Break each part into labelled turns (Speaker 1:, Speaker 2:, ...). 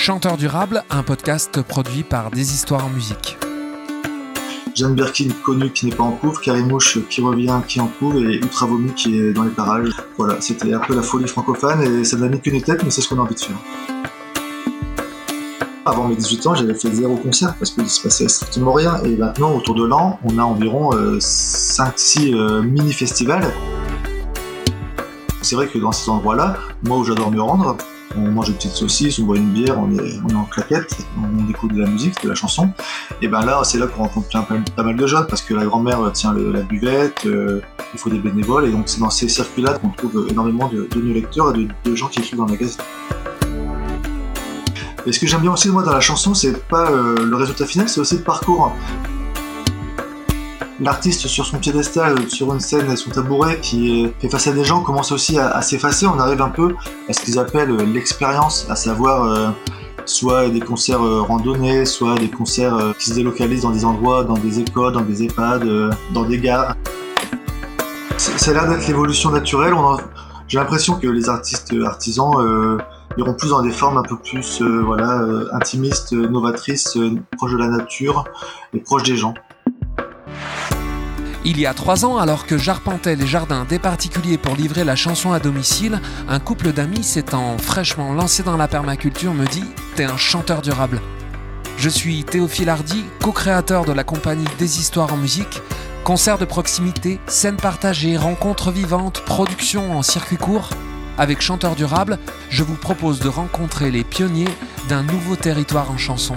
Speaker 1: Chanteur durable, un podcast produit par Des Histoires en musique.
Speaker 2: Jeanne Birkin, connue qui n'est pas en couvre, Karimouche qui revient qui est en couvre et Ultra Vomi qui est dans les parages. Voilà, c'était un peu la folie francophone et ça n'a mis qu'une tête, mais c'est ce qu'on a envie de faire. Avant mes 18 ans, j'avais fait zéro concert parce qu'il se passait strictement rien. Et maintenant, autour de l'an, on a environ 5-6 euh, euh, mini-festivals. C'est vrai que dans cet endroit-là, moi où j'adore me rendre, on mange une petite saucisse, on boit une bière, on est, en claquette, on écoute de la musique, de la chanson. Et ben là, c'est là qu'on rencontre pas mal de jeunes parce que la grand-mère tient la buvette, euh, il faut des bénévoles, et donc c'est dans ces circuits-là qu'on trouve énormément de, de lecteurs et de, gens qui écrivent dans le magazine. Et ce que j'aime bien aussi moi dans la chanson, c'est pas euh, le résultat final, c'est aussi le parcours l'artiste sur son piédestal, sur une scène et son tabouret qui fait face à des gens commence aussi à, s'effacer. On arrive un peu à ce qu'ils appellent l'expérience, à savoir euh, soit des concerts euh, randonnés, soit des concerts euh, qui se délocalisent dans des endroits, dans des écoles, dans des EHPAD, dans des gares. Ça a l'air d'être l'évolution naturelle. J'ai l'impression que les artistes artisans iront plus dans des formes un peu plus voilà, intimistes, novatrices, proches de la nature et proches des gens.
Speaker 1: Il y a trois ans, alors que j'arpentais les jardins des particuliers pour livrer la chanson à domicile, un couple d'amis s'étant fraîchement lancé dans la permaculture me dit T'es un chanteur durable. Je suis Théophile Hardy, co-créateur de la compagnie Des Histoires en musique. Concerts de proximité, scènes partagées, rencontres vivantes, production en circuit court. Avec Chanteur Durable, je vous propose de rencontrer les pionniers d'un nouveau territoire en chanson.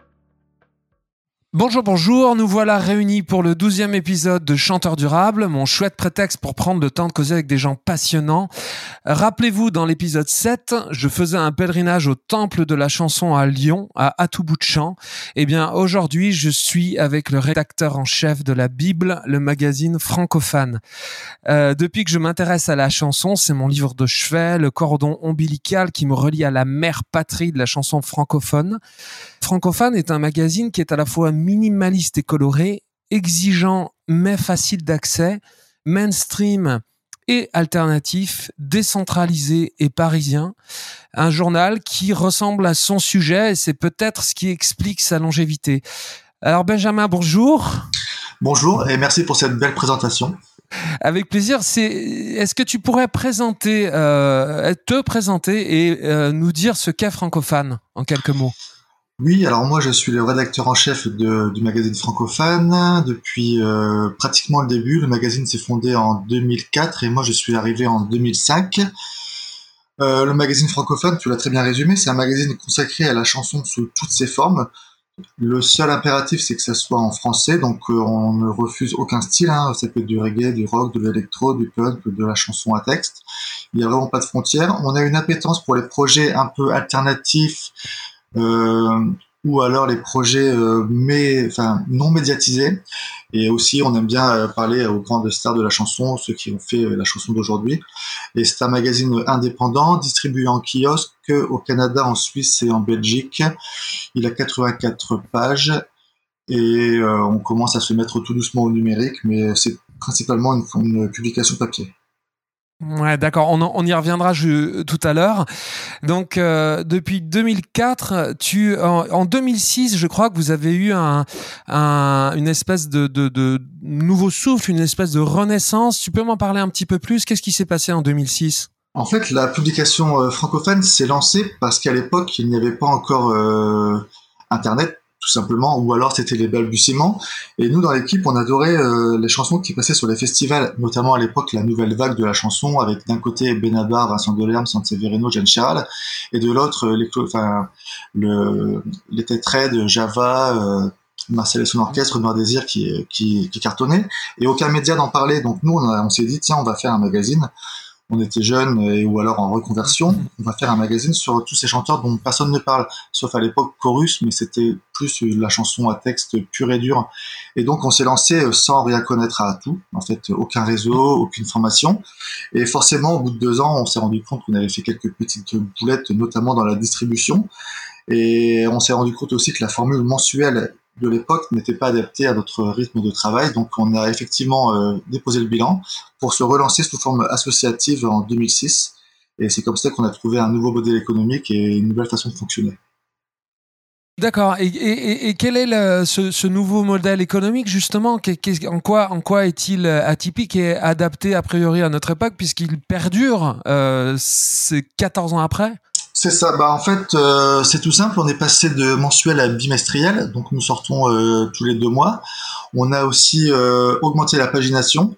Speaker 1: Bonjour, bonjour, nous voilà réunis pour le douzième épisode de Chanteur durable, mon chouette prétexte pour prendre le temps de causer avec des gens passionnants. Rappelez-vous, dans l'épisode 7, je faisais un pèlerinage au temple de la chanson à Lyon, à, à de champ. Eh bien, aujourd'hui, je suis avec le rédacteur en chef de la Bible, le magazine francophone. Euh, depuis que je m'intéresse à la chanson, c'est mon livre de chevet, le cordon ombilical qui me relie à la mère patrie de la chanson francophone. Francophone est un magazine qui est à la fois minimaliste et coloré, exigeant mais facile d'accès, mainstream et alternatif, décentralisé et parisien. Un journal qui ressemble à son sujet et c'est peut-être ce qui explique sa longévité. Alors Benjamin, bonjour.
Speaker 2: Bonjour et merci pour cette belle présentation.
Speaker 1: Avec plaisir. C'est, est-ce que tu pourrais présenter, euh, te présenter et euh, nous dire ce qu'est francophone en quelques mots?
Speaker 2: Oui, alors moi je suis le rédacteur en chef du magazine francophone depuis euh, pratiquement le début. Le magazine s'est fondé en 2004 et moi je suis arrivé en 2005. Euh, le magazine francophone, tu l'as très bien résumé, c'est un magazine consacré à la chanson sous toutes ses formes. Le seul impératif, c'est que ça soit en français, donc euh, on ne refuse aucun style. Hein. Ça peut être du reggae, du rock, de l'électro, du punk, de la chanson à texte. Il n'y a vraiment pas de frontières. On a une appétence pour les projets un peu alternatifs, ou alors les projets euh, mais, enfin, non médiatisés. Et aussi, on aime bien euh, parler aux grandes stars de la chanson, ceux qui ont fait la chanson d'aujourd'hui. Et c'est un magazine indépendant, distribué en kiosque au Canada, en Suisse et en Belgique. Il a 84 pages et on commence à se mettre tout doucement au numérique, mais c'est principalement une publication papier.
Speaker 1: Ouais, d'accord. On, y reviendra tout à l'heure. Donc, euh, depuis 2004, tu, en, 2006, je crois que vous avez eu un, un une espèce de, nouveau souffle, une espèce de renaissance. Tu peux m'en parler un petit peu plus? Qu'est-ce qui s'est passé en 2006
Speaker 2: En fait, la publication euh, francophone s'est lancée parce qu'à l'époque, il n'y avait pas encore euh, Internet tout simplement, ou alors c'était les balbutiements. Et nous, dans l'équipe, on adorait euh, les chansons qui passaient sur les festivals, notamment à l'époque la nouvelle vague de la chanson, avec d'un côté Benabar, Vincent Delerme, Sanseverino, Jeanne Chiral, et de l'autre les, enfin, le, les de Java, euh, Marcel et son orchestre, Noir Désir qui, qui, qui cartonnait, et aucun média n'en parlait. Donc nous, on s'est dit, tiens, on va faire un magazine on était jeune ou alors en reconversion, on va faire un magazine sur tous ces chanteurs dont personne ne parle, sauf à l'époque Chorus, mais c'était plus la chanson à texte pur et dur. Et donc on s'est lancé sans rien connaître à tout, en fait aucun réseau, aucune formation. Et forcément, au bout de deux ans, on s'est rendu compte qu'on avait fait quelques petites boulettes, notamment dans la distribution. Et on s'est rendu compte aussi que la formule mensuelle de l'époque n'était pas adaptée à notre rythme de travail. Donc on a effectivement euh, déposé le bilan pour se relancer sous forme associative en 2006. Et c'est comme ça qu'on a trouvé un nouveau modèle économique et une nouvelle façon de fonctionner.
Speaker 1: D'accord. Et, quel est ce, nouveau modèle économique justement? En quoi, en quoi est-il atypique et adapté a priori à notre époque puisqu'il perdure euh, 14 ans après?
Speaker 2: C'est ça. Bah en fait, euh, c'est tout simple. On est passé de mensuel à bimestriel, donc nous sortons euh, tous les deux mois. On a aussi euh, augmenté la pagination.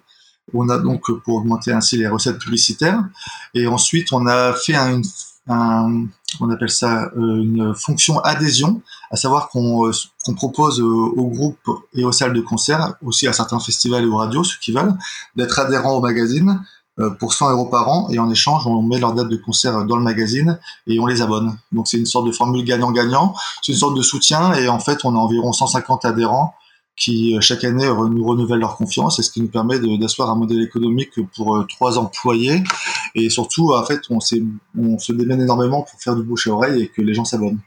Speaker 2: On a donc pour augmenter ainsi les recettes publicitaires. Et ensuite, on a fait un, un on appelle ça une fonction adhésion, à savoir qu'on propose aux groupes et aux salles de concert, aussi à certains festivals et aux radios, ceux qui veulent, d'être adhérents au magazine euh, pour 100 euros par an et en échange on met leur date de concert dans le magazine et on les abonne. Donc c'est une sorte de formule gagnant-gagnant, c'est une sorte de soutien et en fait on a environ 150 adhérents qui euh, chaque année nous renouvellent leur confiance et ce qui nous permet d'asseoir un modèle économique pour euh, trois employés et surtout en fait on, on se démène énormément pour faire du bouche à oreille et que les gens s'abonnent.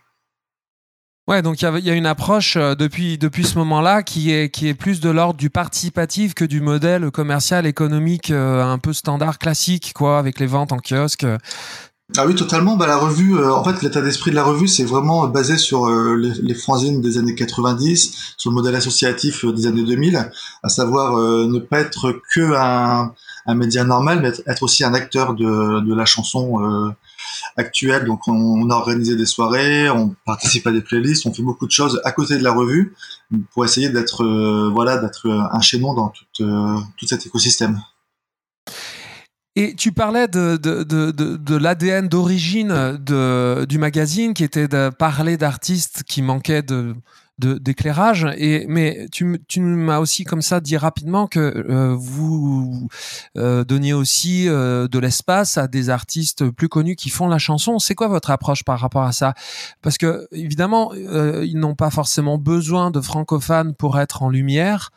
Speaker 1: Ouais, donc il y, a une approche euh, depuis, depuis ce moment-là qui est, qui est plus de l'ordre du participatif que du modèle commercial, économique, euh, un peu standard, classique, quoi, avec les ventes en kiosque.
Speaker 2: Ah oui, totalement. Bah, la revue, euh, en fait, l'état d'esprit de la revue, c'est vraiment basé sur les, les fanzines des années 90, sur le modèle associatif des années 2000, à savoir ne pas être que un, un média normal, mais être, aussi un acteur de, de la chanson actuelle. Donc on, a organisé des soirées, on participe à des playlists, on fait beaucoup de choses à côté de la revue pour essayer d'être euh, voilà d'être un chaînon dans tout, euh, tout cet écosystème.
Speaker 1: Et tu parlais de, de, de, de, l'ADN d'origine du magazine qui était de parler d'artistes qui manquaient de, d'éclairage. Et mais tu, tu m'as aussi comme ça dit rapidement que euh, vous euh, donniez aussi euh, de l'espace à des artistes plus connus qui font la chanson. C'est quoi votre approche par rapport à ça? Parce que évidemment ils n'ont pas forcément besoin de francophones pour être en lumière.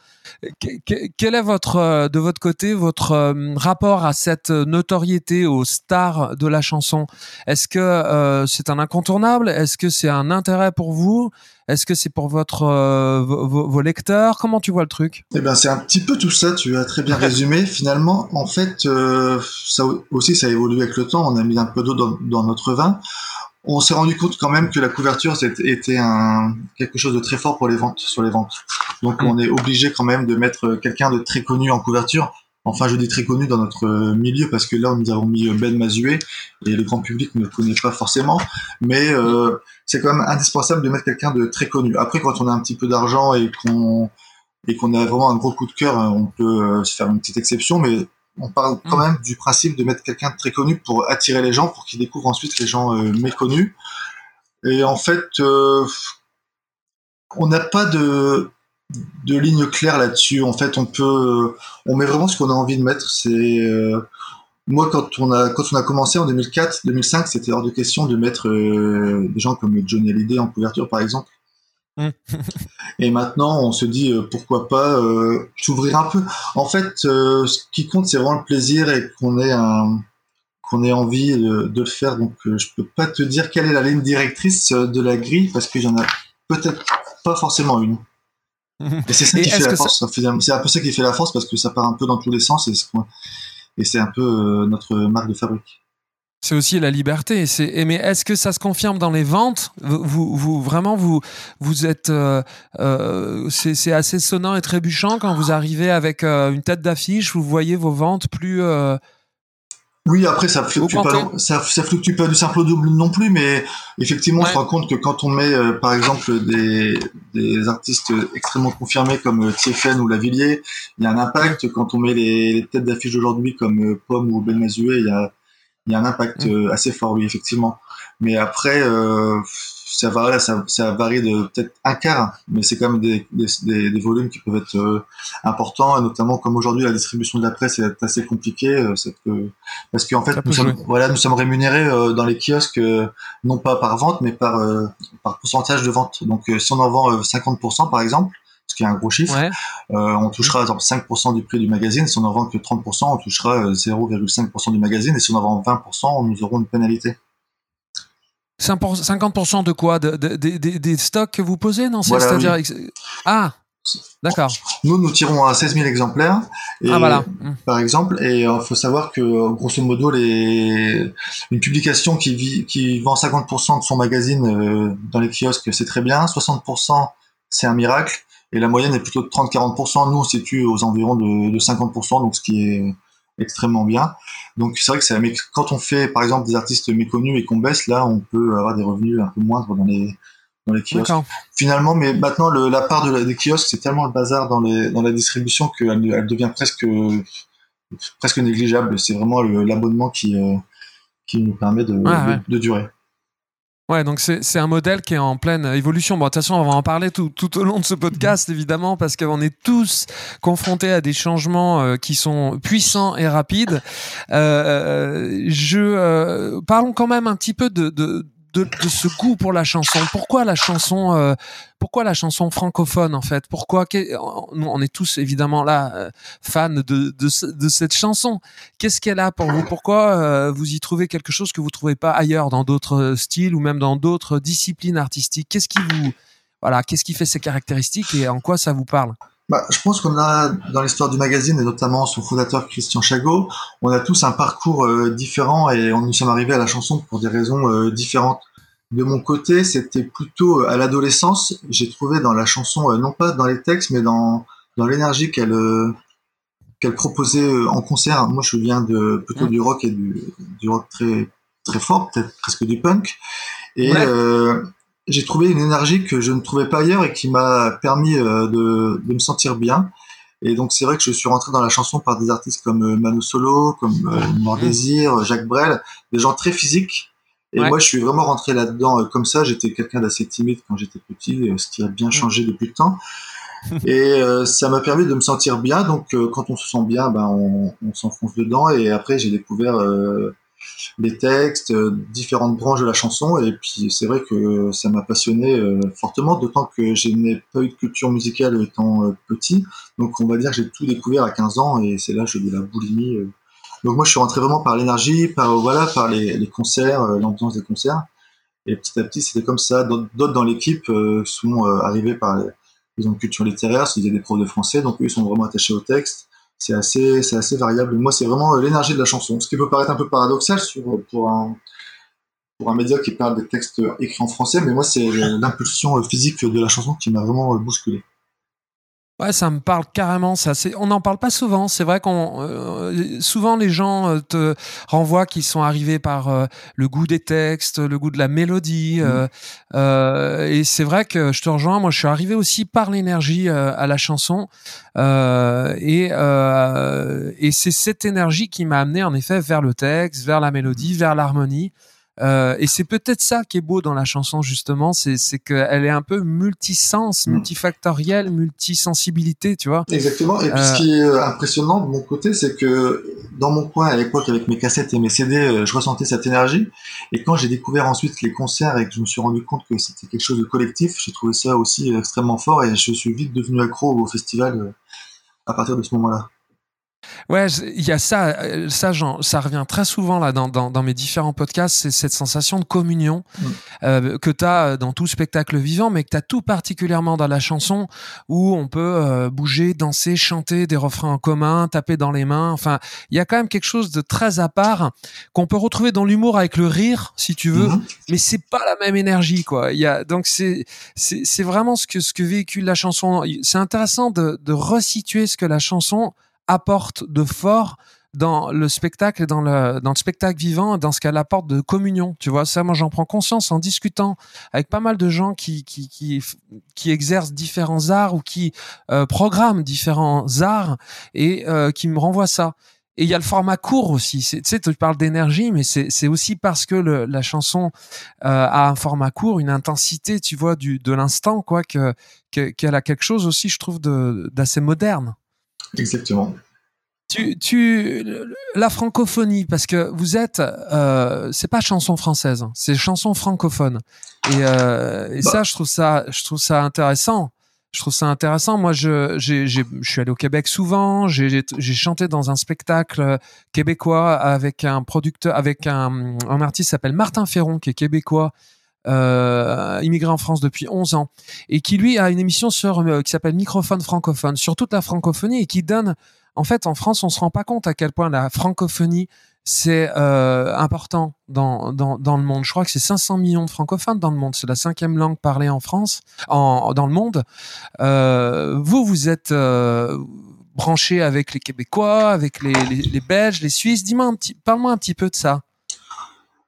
Speaker 1: Quel est votre, de votre côté, votre rapport à cette notoriété aux stars de la chanson? Est-ce que c'est un incontournable? Est-ce que c'est un intérêt pour vous? Est-ce que c'est pour votre euh, vos, lecteurs? Comment tu vois le truc?
Speaker 2: Eh ben, c'est un petit peu tout ça. Tu as très bien résumé. Finalement, en fait, euh, ça aussi, ça a évolué avec le temps. On a mis un peu d'eau dans, notre vin. On s'est rendu compte quand même que la couverture était un, quelque chose de très fort pour les ventes, sur les ventes. Donc, mm. on est obligé quand même de mettre quelqu'un de très connu en couverture Enfin, je dis très connu dans notre milieu parce que là, nous avons mis Ben Mazué et le grand public ne le connaît pas forcément, mais euh, c'est quand même indispensable de mettre quelqu'un de très connu. Après, quand on a un petit peu d'argent et qu'on et qu'on a vraiment un gros coup de cœur, on peut euh, se faire une petite exception, mais on parle quand mm. même du principe de mettre quelqu'un de très connu pour attirer les gens, pour qu'ils découvrent ensuite les gens euh, méconnus. Et en fait, on n'a pas de de lignes claires là-dessus. En fait, on peut, on met vraiment ce qu'on a envie de mettre. C'est euh, moi quand on a quand on a commencé en 2004, 2005, c'était hors de question de mettre euh, des gens comme Johnny Hallyday en couverture, par exemple. Mm. Et maintenant, on se dit euh, pourquoi pas s'ouvrir un peu. En fait, ce qui compte, c'est vraiment le plaisir et qu'on ait un qu'on ait envie de, de, le faire. Donc, je peux pas te dire quelle est la ligne directrice de la grille parce qu'il y en a peut-être pas forcément une. Et c'est ça qui fait la force. C'est un peu ça qui fait la force parce que ça part un peu dans tous les sens et c'est un peu euh, notre marque de fabrique.
Speaker 1: C'est aussi la liberté. Mais est-ce que ça se confirme dans les ventes? Vous, vous, vraiment, vous, vous êtes. Euh, euh, c'est assez sonnant et trébuchant quand vous arrivez avec une tête d'affiche, vous voyez vos ventes plus.
Speaker 2: Oui, après, ça fluctue, pas, ça, ça, fluctue pas du simple au double non plus, mais effectivement, on se rend compte que quand on met, euh, par exemple, des, des artistes extrêmement confirmés comme euh, Tiefen ou Lavillier, il y a un impact. Quand on met les, les têtes d'affiche d'aujourd'hui comme euh, Pomme ou Ben Mazué, il y a, il y a un impact assez fort, oui, effectivement. Mais après, ça varie, ça, ça varie de peut-être un quart, mais c'est quand même des, des, des, volumes qui peuvent être euh, importants, et notamment comme aujourd'hui la distribution de la presse est assez compliquée, euh, que, parce qu'en fait nous sommes, voilà, nous sommes rémunérés euh, dans les kiosques non pas par vente, mais par par pourcentage de vente. Donc si on en vend 50% par exemple, ce qui est un gros chiffre, on touchera 5% du prix du magazine. Si on en vend que 30%, on touchera 0,5% du magazine, et si on en vend 20%, nous aurons une pénalité.
Speaker 1: 50% de quoi? Des stocks que vous posez Non, c'est-à-dire. Ah D'accord.
Speaker 2: Nous, nous tirons à 16 000 exemplaires.
Speaker 1: ah, voilà.
Speaker 2: Par exemple, et il euh, faut savoir que, grosso modo, les... une publication qui, vit, qui vend 50% de son magazine euh, dans les kiosques, c'est très bien. 60%, c'est un miracle. Et la moyenne est plutôt de 30-40%. Nous, on se situe aux environs de, de 50%, donc ce qui est extrêmement bien. Donc c'est vrai que quand on fait par exemple des artistes méconnus et qu'on baisse, là, on peut avoir des revenus un peu moindres dans les dans les kiosques. Finalement, mais maintenant le, la part de des kiosques, c'est tellement le bazar dans les dans la distribution qu'elle elle devient presque presque négligeable. C'est vraiment l'abonnement qui euh, qui nous permet de, de durer.
Speaker 1: Ouais, donc c'est un modèle qui est en pleine évolution. Bon, de toute façon, on va en parler tout, tout au long de ce podcast, mhm. évidemment, parce qu'on est tous confrontés à des changements euh, qui sont puissants et rapides. Euh, euh je euh, parlons quand même un petit peu de, de de, de, ce goût pour la chanson. Pourquoi la chanson euh, Pourquoi la chanson francophone en fait? Pourquoi nous, on est tous évidemment là euh, fans de, de, de, cette chanson. Qu'est-ce qu'elle a pour vous? Pourquoi euh, vous y trouvez quelque chose que vous trouvez pas ailleurs dans d'autres styles ou même dans d'autres disciplines artistiques? Qu'est-ce qui vous voilà Qu'est-ce qui fait ses caractéristiques et en quoi ça vous parle?
Speaker 2: Bah, je pense qu'on a, dans l'histoire du magazine, et notamment son fondateur Christian Chagot, on a tous un parcours euh, différent et on nous sommes arrivés à la chanson pour des raisons euh, différentes. De mon côté, c'était plutôt euh, à l'adolescence. J'ai trouvé dans la chanson, non pas dans les textes, mais dans, dans l'énergie qu'elle qu'elle proposait en concert. Moi, je viens de plutôt du rock et du, du rock très très fort, peut-être presque du punk. Et j'ai trouvé une énergie que je ne trouvais pas ailleurs et qui m'a permis euh, de, de, me sentir bien. Et donc c'est vrai que je suis rentré dans la chanson par des artistes comme euh, Mano Solo, comme euh, Noir mmh. Désir, Jacques Brel, des gens très physiques. Et moi je suis vraiment rentré là-dedans comme ça. J'étais quelqu'un d'assez timide quand j'étais petit, ce qui a bien mmh. changé depuis le temps. et ça m'a permis de me sentir bien. Donc quand on se sent bien, ben on, on s'enfonce dedans. Et après j'ai découvert les textes, euh, différentes branches de la chanson. Et puis c'est vrai que ça m'a passionné euh, fortement, d'autant que je n'ai pas eu de culture musicale étant euh, petit. Donc on va dire que j'ai tout découvert à 15 ans et c'est là que j'ai de la boulimie. Donc moi je suis rentré vraiment par l'énergie, par voilà, par les, concerts, l'ambiance des concerts. Et petit à petit c'était comme ça. D'autres dans l'équipe sont arrivés par les, ont une culture littéraire, c'était des profs de français, donc eux ils sont vraiment attachés au texte c'est assez, c'est assez variable. Moi, c'est vraiment euh, l'énergie de la chanson. Ce qui peut paraître un peu paradoxal sur, pour un, pour un média qui parle des textes écrits en français, mais moi, c'est l'impulsion physique de la chanson qui m'a vraiment bousculé.
Speaker 1: Ouais, ça me parle carrément. Ça, c'est, on n'en parle pas souvent. C'est vrai qu'on euh, souvent les gens euh, te renvoient qu'ils sont arrivés par euh, le goût des textes, le goût de la mélodie. Mmh. et c'est vrai que je te rejoins. Moi, je suis arrivé aussi par l'énergie à la chanson. et et c'est cette énergie qui m'a amené en effet vers le texte, vers la mélodie, vers l'harmonie. Euh, et c'est peut-être ça qui est beau dans la chanson justement, c'est qu'elle est un peu multisens, mm. multifactorielle, multisensibilité, tu vois.
Speaker 2: Exactement. Et puis ce euh, qui est euh, impressionnant de mon côté, c'est que dans mon coin à l'époque avec mes cassettes et mes CD, je ressentais cette énergie. Et quand j'ai découvert ensuite les concerts et que je me suis rendu compte que c'était quelque chose de collectif, j'ai trouvé ça aussi extrêmement fort et je suis vite devenu accro au festival à partir de ce moment-là.
Speaker 1: Ouais, il y a ça, euh, ça, ça revient très souvent là dans, dans, dans mes différents podcasts, c'est cette sensation de communion mm. euh, que tu as euh, dans tout spectacle vivant, mais que tu as tout particulièrement dans la chanson où on peut euh, bouger, danser, chanter des refrains en commun, taper dans les mains. Enfin, il y a quand même quelque chose de très à part qu'on peut retrouver dans l'humour avec le rire, si tu veux, mm-hmm. mais c'est pas la même énergie, quoi. Il y a donc c'est c'est vraiment ce que ce que véhicule la chanson. C'est intéressant de, de resituer ce que la chanson apporte de fort dans le spectacle dans le, spectacle vivant, dans ce qu'elle apporte de communion. Tu vois, ça, moi, j'en prends conscience en discutant avec pas mal de gens qui, exercent différents arts ou qui euh, programment différents arts et euh, qui me renvoient ça. et il y a le format court aussi. Tu sais, tu parles d'énergie, mais c'est aussi parce que la chanson euh, a un format court, une intensité, tu vois, de l'instant, quoi, que qu'elle a quelque chose aussi, je trouve, d'assez moderne.
Speaker 2: Exactement.
Speaker 1: Tu, tu, la francophonie, parce que vous êtes, euh, c'est pas chanson française, hein, c'est chanson francophone. Et, euh, et bah. ça, je trouve ça, je trouve ça intéressant je trouve ça intéressant. Moi, je, j'ai, je suis allé au Québec souvent. J'ai, j'ai chanté dans un spectacle québécois avec un producteur, avec un, un artiste qui s'appelle Martin Ferron, qui est québécois, euh, immigré en France depuis 11 ans, et qui lui a une émission sur euh, qui s'appelle Microphone francophone sur toute la francophonie et qui donne. En fait, en France, on se rend pas compte à quel point la francophonie c'est euh, important dans, dans, dans, le monde. Je crois que c'est 500 millions de francophones dans le monde. C'est la cinquième langue parlée en France, en, dans le monde. Euh, vous, vous êtes euh, branché avec les Québécois, avec les, les, les Belges, les Suisses. Dis-moi un petit, parle-moi un petit peu de ça.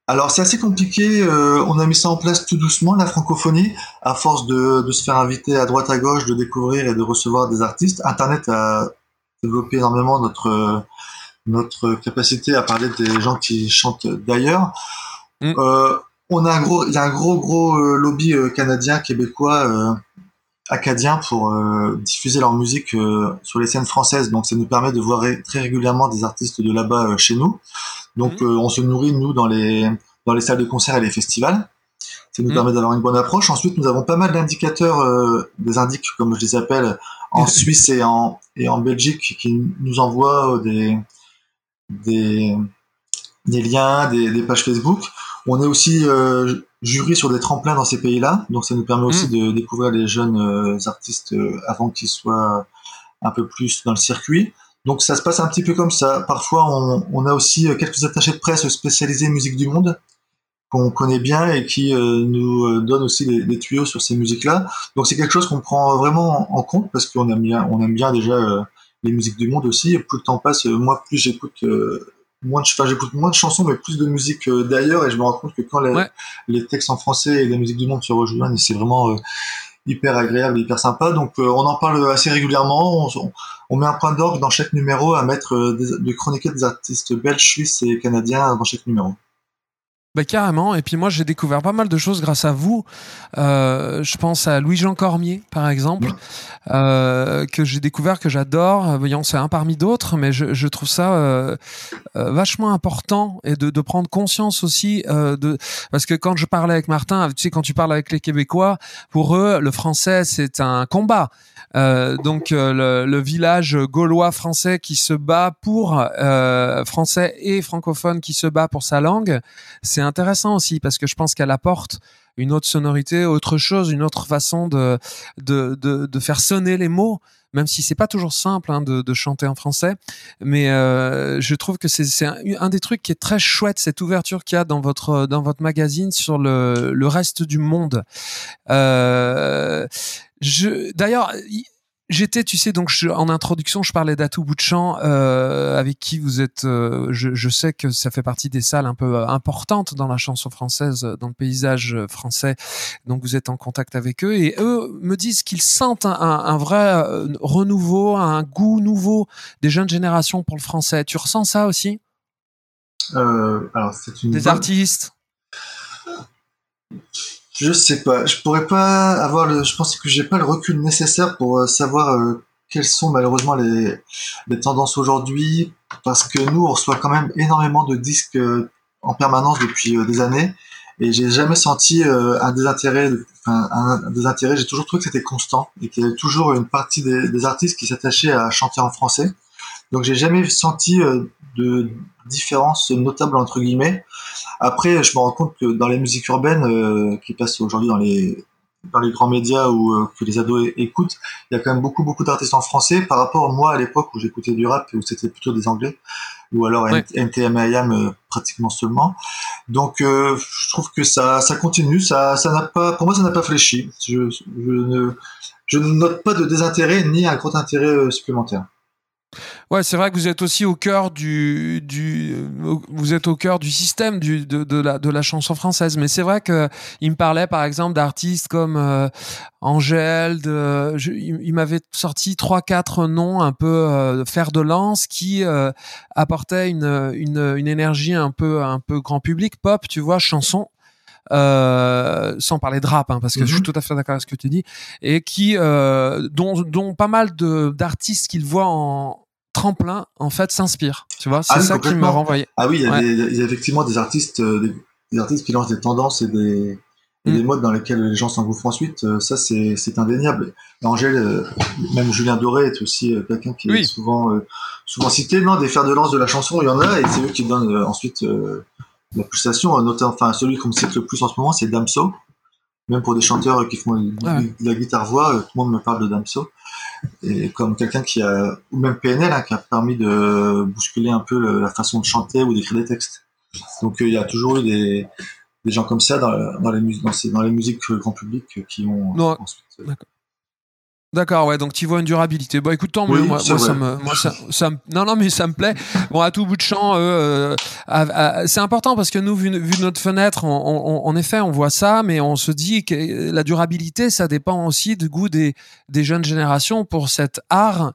Speaker 2: Alors c'est assez compliqué. Euh, on a mis ça en place tout doucement la francophonie, à force de, de se faire inviter à droite à gauche, de découvrir et de recevoir des artistes. Internet a développé énormément notre notre capacité à parler des gens qui chantent d'ailleurs. Mm. Euh, on a un gros, il y a un gros gros euh, lobby euh, canadien, québécois, euh, acadien pour diffuser leur musique sur les scènes françaises. Donc ça nous permet de voir très régulièrement des artistes de là-bas chez nous. Donc mm. on se nourrit nous dans les dans les salles de concert et les festivals. Ça nous mm. permet d'avoir une bonne approche. Ensuite, nous avons pas mal d'indicateurs, des indiques comme je les appelle, en Suisse et en et en Belgique qui nous envoient des des, des liens, des, des, pages Facebook. On est aussi euh, jury sur des tremplins dans ces pays-là, donc ça nous permet aussi mm. de découvrir les jeunes euh, artistes euh, avant qu'ils soient un peu plus dans le circuit. Donc ça se passe un petit peu comme ça. Parfois, on, on a aussi quelques attachés de presse spécialisés musique du monde qu'on connaît bien et qui nous donnent aussi des, des, tuyaux sur ces musiques-là. Donc c'est quelque chose qu'on prend vraiment en compte parce qu'on aime bien, on aime bien déjà les musiques du monde aussi. plus le temps passe, euh, moi plus j'écoute euh, moins de, enfin, j'écoute moins de chansons, mais plus de musique euh, d'ailleurs, et je me rends compte que quand les, textes en français et la musique du monde se rejoignent, c'est vraiment hyper agréable, hyper sympa. Donc on en parle assez régulièrement. On, met un point d'orgue dans chaque numéro à mettre des, de chroniquer des artistes belges, suisses et canadiens dans chaque numéro.
Speaker 1: Bah carrément. Et puis moi, j'ai découvert pas mal de choses grâce à vous. Euh, je pense à Louis-Jean Cormier, par exemple, euh, que j'ai découvert, que j'adore. Voyons, c'est un parmi d'autres, mais je, je, trouve ça euh, euh vachement important et de, de prendre conscience aussi euh, de parce que quand je parlais avec Martin, tu sais, quand tu parles avec les Québécois, pour eux, le français c'est un combat. Euh, donc euh, le, le, village gaulois français qui se bat pour euh, français et francophone qui se bat pour sa langue, c'est intéressant aussi parce que je pense qu'elle apporte une autre sonorité, autre chose, une autre façon de de, de, de faire sonner les mots même si c'est pas toujours simple hein, de, de, chanter en français. Mais euh, je trouve que c'est un, un, des trucs qui est très chouette, cette ouverture qu'il y a dans votre dans votre magazine sur le, le reste du monde. Euh, D'ailleurs, J'étais, tu sais, donc je, en introduction, je parlais d'Atou Boutchamp, euh, avec qui vous êtes. Euh, je, je, sais que ça fait partie des salles un peu euh, importantes dans la chanson française, dans le paysage français. Donc vous êtes en contact avec eux et eux me disent qu'ils sentent un, un, vrai euh, renouveau, un goût nouveau des jeunes générations pour le français. Tu ressens ça aussi?
Speaker 2: Alors c'est une
Speaker 1: des artistes?
Speaker 2: Je sais pas. Je pourrais pas avoir le. Je pense que j'ai pas le recul nécessaire pour euh, savoir euh, quelles sont malheureusement les, tendances aujourd'hui, parce que nous on reçoit quand même énormément de disques euh, en permanence depuis des années, et j'ai jamais senti un désintérêt. Un, désintérêt. J'ai toujours trouvé que c'était constant et qu'il y avait toujours une partie des artistes qui s'attachaient à chanter en français. Donc j'ai jamais senti de différence notable entre guillemets. Après, je me rends compte que dans les musiques urbaines euh, qui passent aujourd'hui dans les dans les grands médias ou euh, que les ados écoutent, il y a quand même beaucoup beaucoup d'artistes en français par rapport à moi à l'époque où j'écoutais du rap où c'était plutôt des anglais ou alors ouais. NTM IAM euh, pratiquement seulement. Donc je trouve que ça ça continue, ça ça n'a pas pour moi ça n'a pas fléchi. Je, je ne je ne note pas de désintérêt ni un gros intérêt supplémentaire.
Speaker 1: Ouais, c'est vrai que vous êtes aussi au cœur du, du vous êtes au cœur du système du, de, de, la, de la chanson française. Mais c'est vrai que il me parlait par exemple d'artistes comme euh, Angèle. De, il, m'avait sorti trois quatre noms un peu euh, fer de lance qui euh, apportaient une, une, une énergie un peu un peu grand public, pop, tu vois, chanson. Euh, sans parler de rap, hein, parce que je suis mhm. tout à fait d'accord avec ce que tu dis, et qui, euh, dont, dont pas mal de d'artistes qu'ils voient en tremplin, en fait, s'inspirent. Tu vois, c'est ah ça qui me renvoyait.
Speaker 2: Ah oui, il y, a il y, a effectivement des artistes, euh, des, artistes qui lancent des tendances et des, mm. des modes dans lesquels les gens s'engouffrent ensuite. Euh, ça, c'est indéniable. Angèle, même Julien Doré est aussi quelqu'un qui est souvent, souvent cité. Non, des fers de lance de la chanson, il y en a, et c'est eux qui donnent ensuite la pulsation, notamment, enfin, celui qu'on cite le plus en ce moment, c'est Damso. Même pour des chanteurs qui font de la guitare-voix, euh, tout le monde me parle de Damso. Et comme quelqu'un qui a, ou même PNL, hein, qui a permis de bousculer un peu la façon de chanter ou d'écrire des textes. Donc euh, il y a toujours eu des, des gens comme ça dans, dans, les, dans, dans les musiques grand public qui ont
Speaker 1: non, ensuite. Euh, D'accord, ouais, donc tu vois une durabilité. Bon, écoute, tant mieux. moi, moi ça me, moi, ça, ça me, non, non, mais ça me plaît. Bon, à tout bout de champ, euh, c'est important parce que nous, vu, vu notre fenêtre, en effet, on voit ça, mais on se dit que la durabilité, ça dépend aussi du goût des, des jeunes générations pour cet art,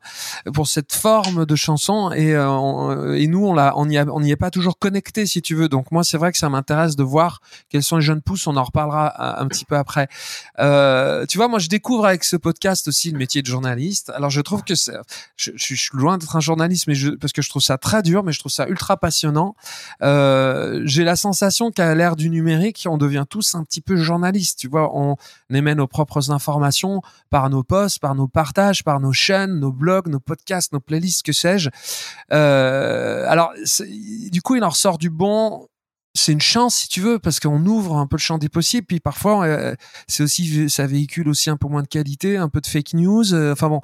Speaker 1: pour cette forme de chanson. Et, euh, et nous, on l'a, on on y est pas toujours connecté, si tu veux. Donc moi, c'est vrai que ça m'intéresse de voir quels sont les jeunes pousses. On en reparlera un, petit peu après. Euh, tu vois, moi, je découvre avec ce podcast aussi le métier de journaliste. Alors je trouve que je, suis loin d'être un journaliste, mais parce que je trouve ça très dur, mais je trouve ça ultra passionnant. Euh, j'ai la sensation qu'à l'ère du numérique, on devient tous un petit peu journalistes. Tu vois, on émet nos propres informations par nos posts, par nos partages, par nos chaînes, nos blogs, nos podcasts, nos playlists, que sais-je. Euh, alors, du coup, il en ressort du bon c'est une chance si tu veux parce qu'on ouvre un peu le champ des possibles puis parfois euh, c'est aussi ça véhicule aussi un peu moins de qualité un peu de fake news euh, enfin bon.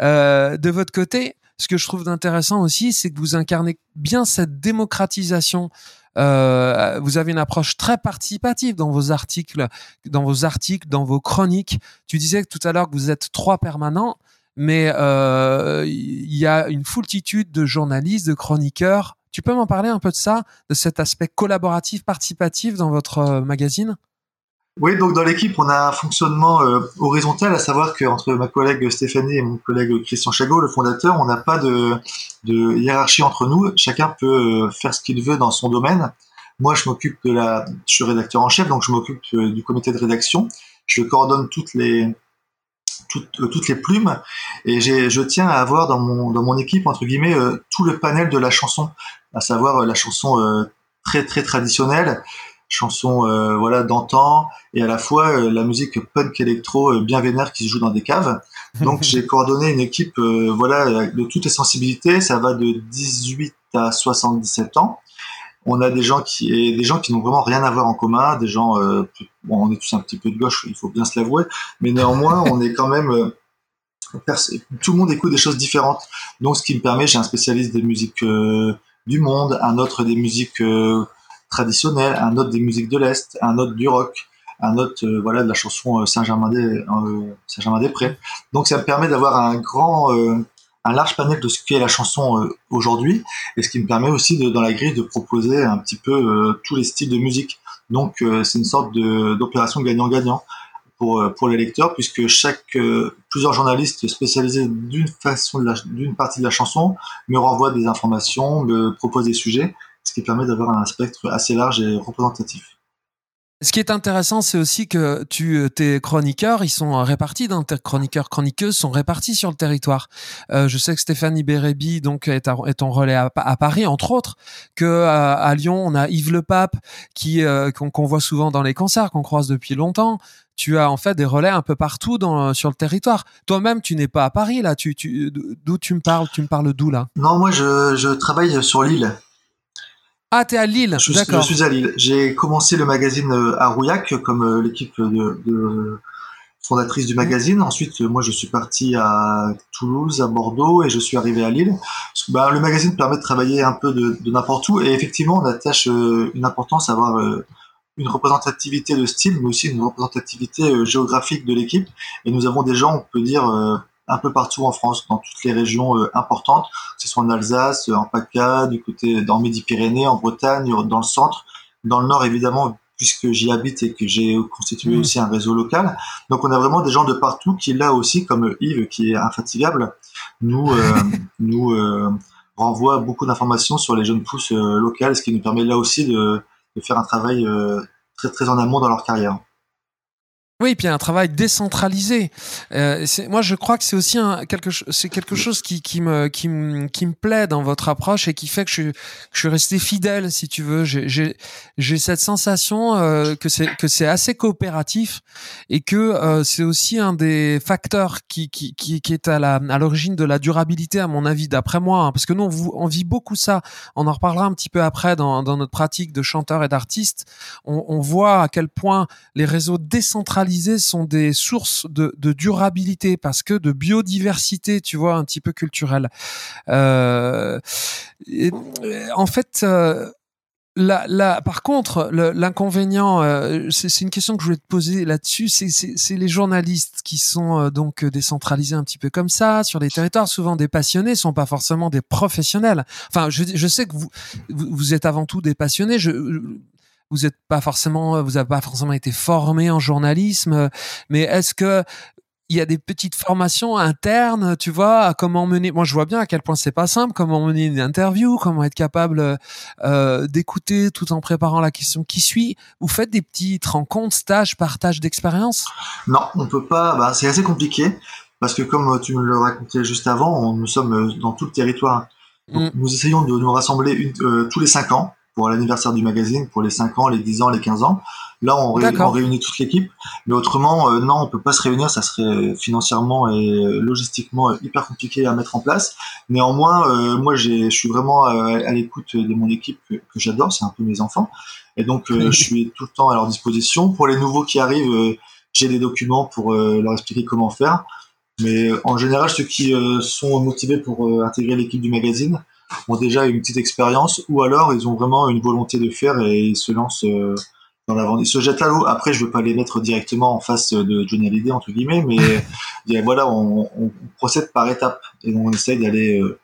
Speaker 1: Euh, de votre côté ce que je trouve d'intéressant aussi c'est que vous incarnez bien cette démocratisation. Euh, vous avez une approche très participative dans vos articles dans vos articles dans vos chroniques. Tu disais tout à l'heure que vous êtes trois permanents mais il y a une foultitude de journalistes de chroniqueurs tu peux m'en parler un peu de ça, de cet aspect collaboratif, participatif dans votre euh, magazine?
Speaker 2: Oui, donc dans l'équipe, on a un fonctionnement euh, horizontal, à savoir qu'entre ma collègue Stéphanie et mon collègue Christian Chagot, le fondateur, on n'a pas de, hiérarchie entre nous. Chacun peut euh, faire ce qu'il veut dans son domaine. Moi, je m'occupe de la, je suis rédacteur en chef, donc je m'occupe du comité de rédaction. Je coordonne toutes les, euh, toutes, les plumes. Et je tiens à avoir dans mon, dans mon équipe entre guillemets euh, tout le panel de la chanson, à savoir euh, la chanson très très traditionnelle, chanson voilà d'antan. Et à la fois la musique punk électro bien vénère qui se joue dans des caves. Donc j'ai coordonné une équipe voilà de toutes les sensibilités, ça va de 18 à 77 ans on a des gens qui des gens qui n'ont vraiment rien à voir en commun, des gens euh, bon, on est tous un petit peu de gauche, il faut bien se l'avouer, mais néanmoins on est quand même euh, tout le monde écoute des choses différentes. Donc ce qui me permet, j'ai un spécialiste des musiques euh, du monde, un autre des musiques traditionnelles, un autre des musiques de l'est, un autre du rock, un autre voilà de la chanson Saint-Germain-des Saint-Germain-des-Prés. Donc ça me permet d'avoir un grand un large panel de ce qu'est la chanson euh, aujourd'hui, et ce qui me permet aussi de, dans la grille de proposer un petit peu euh, tous les styles de musique. Donc euh, c'est une sorte d'opération gagnant-gagnant pour, pour les lecteurs, puisque chaque plusieurs journalistes spécialisés d'une façon d'une partie de la chanson me renvoient des informations, me proposent des sujets, ce qui permet d'avoir un spectre assez large et représentatif.
Speaker 1: Ce qui est intéressant, c'est aussi que tu, euh, tes chroniqueurs, ils sont répartis dans tes chroniqueurs, chroniqueuses sont répartis sur le territoire. Euh, je sais que Stéphanie Bérébi donc est, est en relais à, Paris, entre autres, que à, Lyon, on a Yves Le Pape qui euh, qu'on voit souvent dans les concerts, qu'on croise depuis longtemps. Tu as en fait des relais un peu partout dans, sur le territoire. Toi-même, tu n'es pas à Paris là. Tu, tu d'où tu me parles? Tu me parles d'où là?
Speaker 2: Non, moi je, je travaille sur l'île.
Speaker 1: Ah, t'es à Lille, d'accord.
Speaker 2: Je suis à Lille. J'ai commencé le magazine euh, à Rouillac, comme euh, l'équipe de, fondatrice du magazine. Ensuite, euh, moi, je suis parti à Toulouse, à Bordeaux, et je suis arrivé à Lille. bah, le magazine permet de travailler un peu de, n'importe où, et effectivement, on attache une importance à avoir une représentativité de style, mais aussi une représentativité géographique de l'équipe. Et nous avons des gens, on peut dire, un peu partout en France, dans toutes les régions importantes, que ce soit en Alsace, en PACA, du côté dans Midi-Pyrénées, en Bretagne, dans le centre, dans le nord évidemment, puisque j'y habite et que j'ai constitué mmh. aussi un réseau local. Donc on a vraiment des gens de partout qui là aussi, comme Yves qui est infatigable, nous nous renvoie beaucoup d'informations sur les jeunes pousses locales, ce qui nous permet là aussi de, de faire un travail très très en amont dans leur carrière.
Speaker 1: Oui, puis un travail décentralisé. Euh, moi, je crois que c'est aussi un, quelque, c'est quelque chose qui, me, qui, me, qui me plaît dans votre approche et qui fait que je, suis resté fidèle, si tu veux. J'ai, cette sensation euh, que c'est assez coopératif et que euh, c'est aussi un des facteurs qui, qui, qui, est à la à l'origine de la durabilité, à mon avis, d'après moi. Hein. parce que nous, on, vit beaucoup ça. On en reparlera un petit peu après dans, dans notre pratique de chanteur et d'artiste. On, on voit à quel point les réseaux décentralisés sont des sources de, durabilité parce que de biodiversité, tu vois, un petit peu culturelle. Euh, en fait. Euh, Là, par contre, l'inconvénient, euh, c'est une question que je voulais te poser là-dessus, c'est les journalistes qui sont donc décentralisés un petit peu comme ça sur les territoires. Souvent des passionnés, sont pas forcément des professionnels. Enfin, je, sais que vous, vous, êtes avant tout des passionnés. Vous êtes pas forcément, vous n'avez pas forcément été formé en journalisme, mais est-ce que il y a des petites formations internes, tu vois, à comment mener? Moi, je vois bien à quel point c'est pas simple, comment mener une interview, comment être capable euh, d'écouter tout en préparant la question qui suit. Vous faites des petites rencontres, stages, partage d'expérience
Speaker 2: Non, on peut pas. Bah, c'est assez compliqué parce que comme tu me le racontais juste avant, nous sommes dans tout le territoire. Mm. Nous essayons de nous rassembler euh, tous les cinq ans pour l'anniversaire du magazine, pour les 5 ans, les 10 ans, les 15 ans. Là, on, réunit toute l'équipe. Mais autrement, euh, non, on peut pas se réunir. Ça serait financièrement et logistiquement hyper compliqué à mettre en place. Néanmoins, euh, moi, je suis vraiment euh, à, l'écoute de mon équipe que, j'adore. C'est un peu mes enfants. Et donc, je suis tout le temps à leur disposition. Pour les nouveaux qui arrivent, j'ai des documents pour leur expliquer comment faire. Mais en général, ceux qui sont motivés pour intégrer l'équipe du magazine, ont déjà une petite expérience ou alors ils ont vraiment une volonté de faire et ils se lancent euh, dans la vente. Ils se jettent à l'eau. Après, je veux pas les mettre directement en face de Johnny Hallyday entre guillemets, mais voilà, on, procède par étapes et on essaye d'aller euh,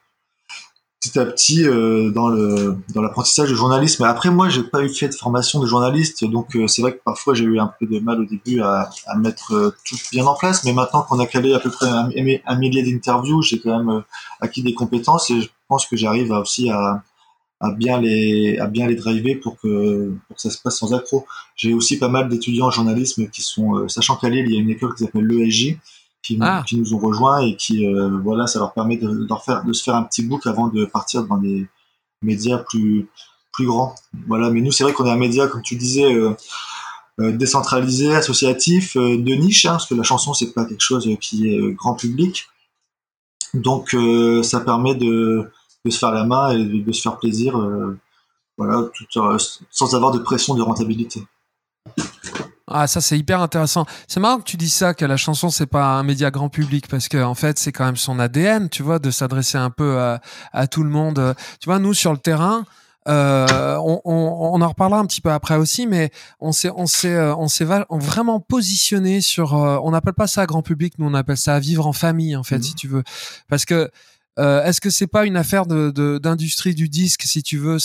Speaker 2: petit à petit euh, dans le dans l'apprentissage du journalisme. Après, moi, j'ai pas eu fait de formation de journaliste, donc euh, c'est vrai que parfois j'ai eu un peu de mal au début à, à mettre euh, tout bien en place. Mais maintenant qu'on a calé à peu près un, un millier d'interviews, j'ai quand même acquis des compétences et je pense que j'arrive aussi à, à bien les à bien les driver pour que pour que ça se passe sans accroc. J'ai aussi pas mal d'étudiants en journalisme qui sont sachant qu'à Lille il y a une école qui s'appelle l'ESJ ah. qui, nous ont rejoints et qui, euh, voilà, ça leur permet de, de, faire, de se faire un petit book avant de partir dans des médias plus, plus grands. Voilà, mais nous, c'est vrai qu'on est un média, comme tu disais, euh, euh, décentralisé, associatif, de niche, hein, parce que la chanson, c'est pas quelque chose qui est grand public. Donc, ça permet de, de, se faire la main et de, de se faire plaisir, voilà, tout, sans avoir de pression de rentabilité.
Speaker 1: Ah, ça c'est hyper intéressant. C'est marrant que tu dis ça, que la chanson c'est pas un média grand public parce que en fait c'est quand même son ADN, tu vois, de s'adresser un peu à, à, tout le monde. Tu vois, nous sur le terrain, euh, on, on, on, en reparlera un petit peu après aussi, mais on s'est on s'est euh, on s'est vraiment positionné sur. Euh, on n'appelle pas ça grand public, nous on appelle ça vivre en famille en fait, mmh. si tu veux, parce que euh, Est-ce que c'est pas une affaire d'industrie du disque, si tu veux,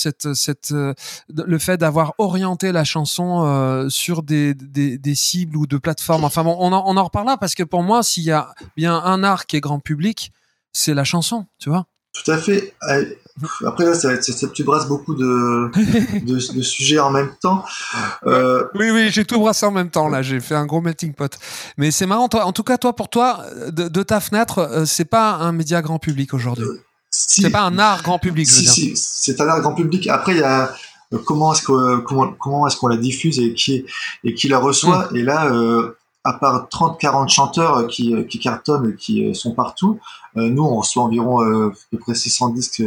Speaker 1: euh, le fait d'avoir orienté la chanson euh, sur des cibles ou de plateformes? Enfin bon, on en, on en reparlera parce que pour moi, s'il y a bien un art qui est grand public, c'est la chanson, tu vois?
Speaker 2: Tout à fait. Après, là, ça, va être, tu brasses beaucoup de, de, sujets en même temps.
Speaker 1: Euh... Oui, oui, j'ai tout brassé en même temps, là. J'ai fait un gros melting pot. Mais c'est marrant, toi. En tout cas, toi, pour toi, de, ta fenêtre, euh, c'est pas un média grand public aujourd'hui. Euh, c'est pas un art grand public,
Speaker 2: si, Si, c'est un art grand public. Après, il y a euh, comment est-ce que comment, comment est-ce qu'on la diffuse et qui et qui la reçoit? Hmm. Et là, euh, à part 30-40 chanteurs qui, qui cartonnent et qui sont partout, nous, on reçoit environ à peu près 600 disques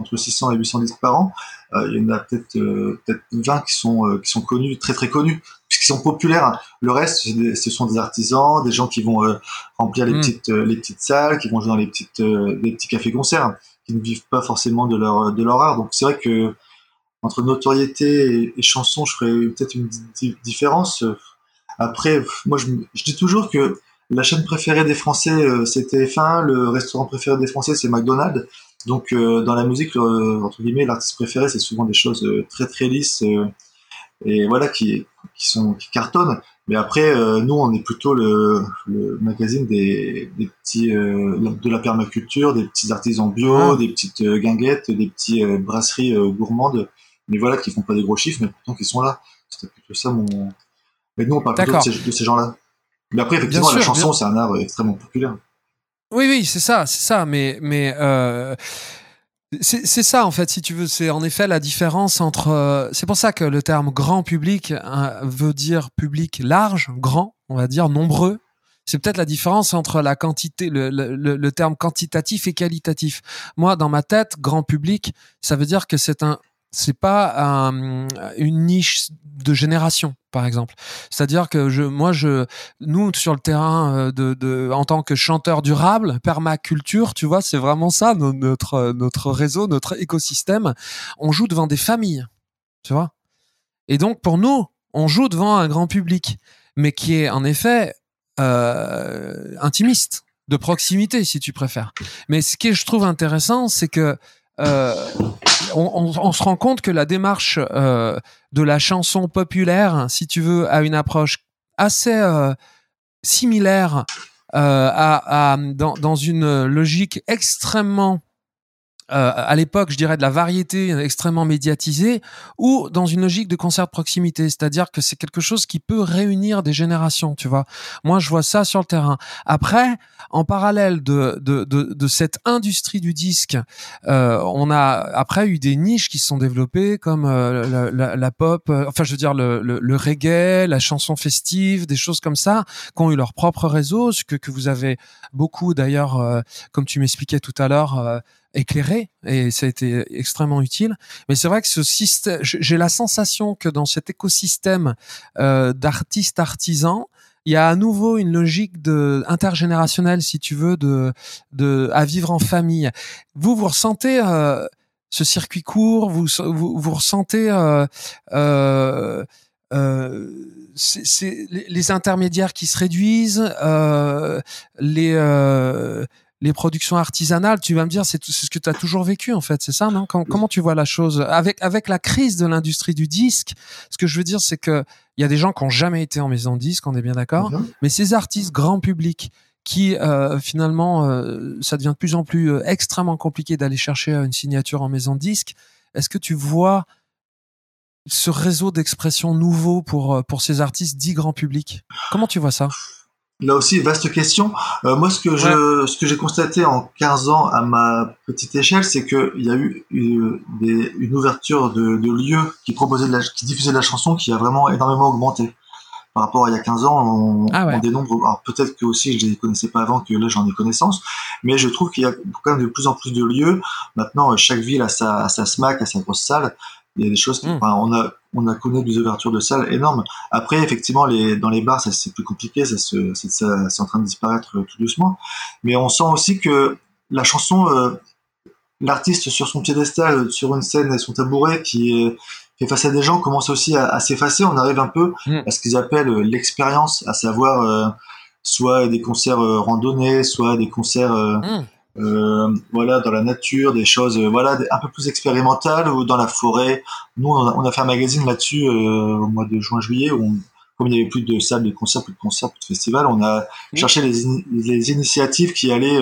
Speaker 2: entre 600 et 800 disques par an. Euh, il y en a peut-être euh, peut-être 20 qui sont euh, qui sont connus, très très connus, puisqu'ils sont populaires. Le reste, ce sont des artisans, des gens qui vont remplir les hmm. petites les petites salles, qui vont jouer dans les petites les petits cafés concerts, qui ne vivent pas forcément de leur de leur art. Donc c'est vrai que entre notoriété et, chanson, je ferais peut-être une différence. Après, moi, je, je, dis toujours que la chaîne préférée des Français, euh, c'est TF1. Le restaurant préféré des Français, c'est McDonald's. Donc, euh, dans la musique, euh, entre guillemets, l'artiste préféré, c'est souvent des choses très très lisses et voilà qui, qui sont qui cartonnent. Mais après, nous, on est plutôt le, le magazine des, des petits de la permaculture, des petits artisans bio, ah. des petites guinguettes, des petits brasseries gourmandes. Mais voilà, qui font pas des gros chiffres, mais pourtant qui sont là. C'était plutôt ça mon. Mais nous, on parle plutôt de ces, de ces gens-là. Mais après, effectivement, la chanson, c'est un art extrêmement populaire.
Speaker 1: Oui, oui, c'est ça, c'est ça. Mais, mais euh, c'est ça, en fait, si tu veux. C'est en effet la différence entre. Euh, c'est pour ça que le terme grand public hein, veut dire public large, grand, on va dire nombreux. C'est peut-être la différence entre la quantité, le, le, le, terme quantitatif et qualitatif. Moi, dans ma tête, grand public, ça veut dire que c'est un c'est pas une niche de génération par exemple. C'est-à-dire que je moi je nous sur le terrain euh, de, de en tant que chanteur durable permaculture tu vois c'est vraiment ça notre notre réseau notre écosystème. On joue devant des familles tu vois. Et donc pour nous on joue devant un grand public mais qui est en effet euh, intimiste de proximité si tu préfères. Mais ce que je trouve intéressant c'est que euh, on, se rend compte que la démarche euh, de la chanson populaire, si tu veux, a une approche assez euh, similaire à, dans, dans, une logique extrêmement euh, à l'époque, je dirais, de la variété extrêmement médiatisée, ou dans une logique de concert de proximité, c'est-à-dire que c'est quelque chose qui peut réunir des générations, tu vois. Moi, je vois ça sur le terrain. Après, en parallèle de, de, de, de cette industrie du disque, euh, on a après eu des niches qui se sont développées, comme euh, la, la, pop, euh, enfin, je veux dire, le, le, le, reggae, la chanson festive, des choses comme ça, qui ont eu leur propre réseau, ce que, que vous avez beaucoup d'ailleurs, euh, comme tu m'expliquais tout à l'heure, éclairé et ça a été extrêmement utile. Mais c'est vrai que ce système, j'ai la sensation que dans cet écosystème euh, d'artistes artisans, il y a à nouveau une logique de intergénérationnelle, si tu veux, de, de à vivre en famille. Vous vous ressentez euh, ce circuit court, vous vous, vous ressentez euh, euh, euh, les, intermédiaires qui se réduisent, euh, les euh, les productions artisanales, tu vas me dire, c'est ce que tu as toujours vécu en fait, c'est ça, non? Comment tu vois la chose? Avec avec la crise de l'industrie du disque Ce que je veux dire, c'est que il y a des gens qui ont jamais été en maison de disque, on est bien d'accord, mhm. mais ces artistes grand public qui euh, finalement, euh, ça devient de plus en plus euh, extrêmement compliqué d'aller chercher une signature en maison de disque. Est-ce que tu vois ce réseau d'expression nouveau pour pour ces artistes dits grand public? Comment tu vois ça?
Speaker 2: Là aussi, vaste question. Euh, moi, ce que je, ce que j'ai constaté en 15 ans à ma petite échelle, c'est qu'il y a eu une, des, une ouverture de, de, lieux qui proposaient de la, qui diffusaient de la chanson qui a vraiment énormément augmenté. Par rapport à il y a 15 ans, on, ah on dénombre, alors peut-être que aussi je les connaissais pas avant, que là j'en ai connaissance, mais je trouve qu'il y a quand même de plus en plus de lieux. Maintenant, chaque ville a sa, a sa SMAC, a sa grosse salle. Il y a des choses qui, hmm. on a, on a connu des ouvertures de salles énormes. Après, effectivement, les, dans les bars, ça c'est plus compliqué, ça c'est, en train de disparaître tout doucement. Mais on sent aussi que la chanson, euh, l'artiste sur son piédestal, sur une scène et son tabouret qui est, fait face à des gens commence aussi à, s'effacer. On arrive un peu hmm. à ce qu'ils appellent l'expérience, à savoir euh, soit des concerts euh, randonnés, soit des concerts hmm. Euh, voilà, dans la nature, des choses euh, voilà, un peu plus expérimentales ou dans la forêt. Nous, on a, fait un magazine là-dessus euh, au mois de juin-juillet où comme il n'y avait plus de salles de concert, plus de concerts, plus de festivals, on a cherché les, les, initiatives qui allaient,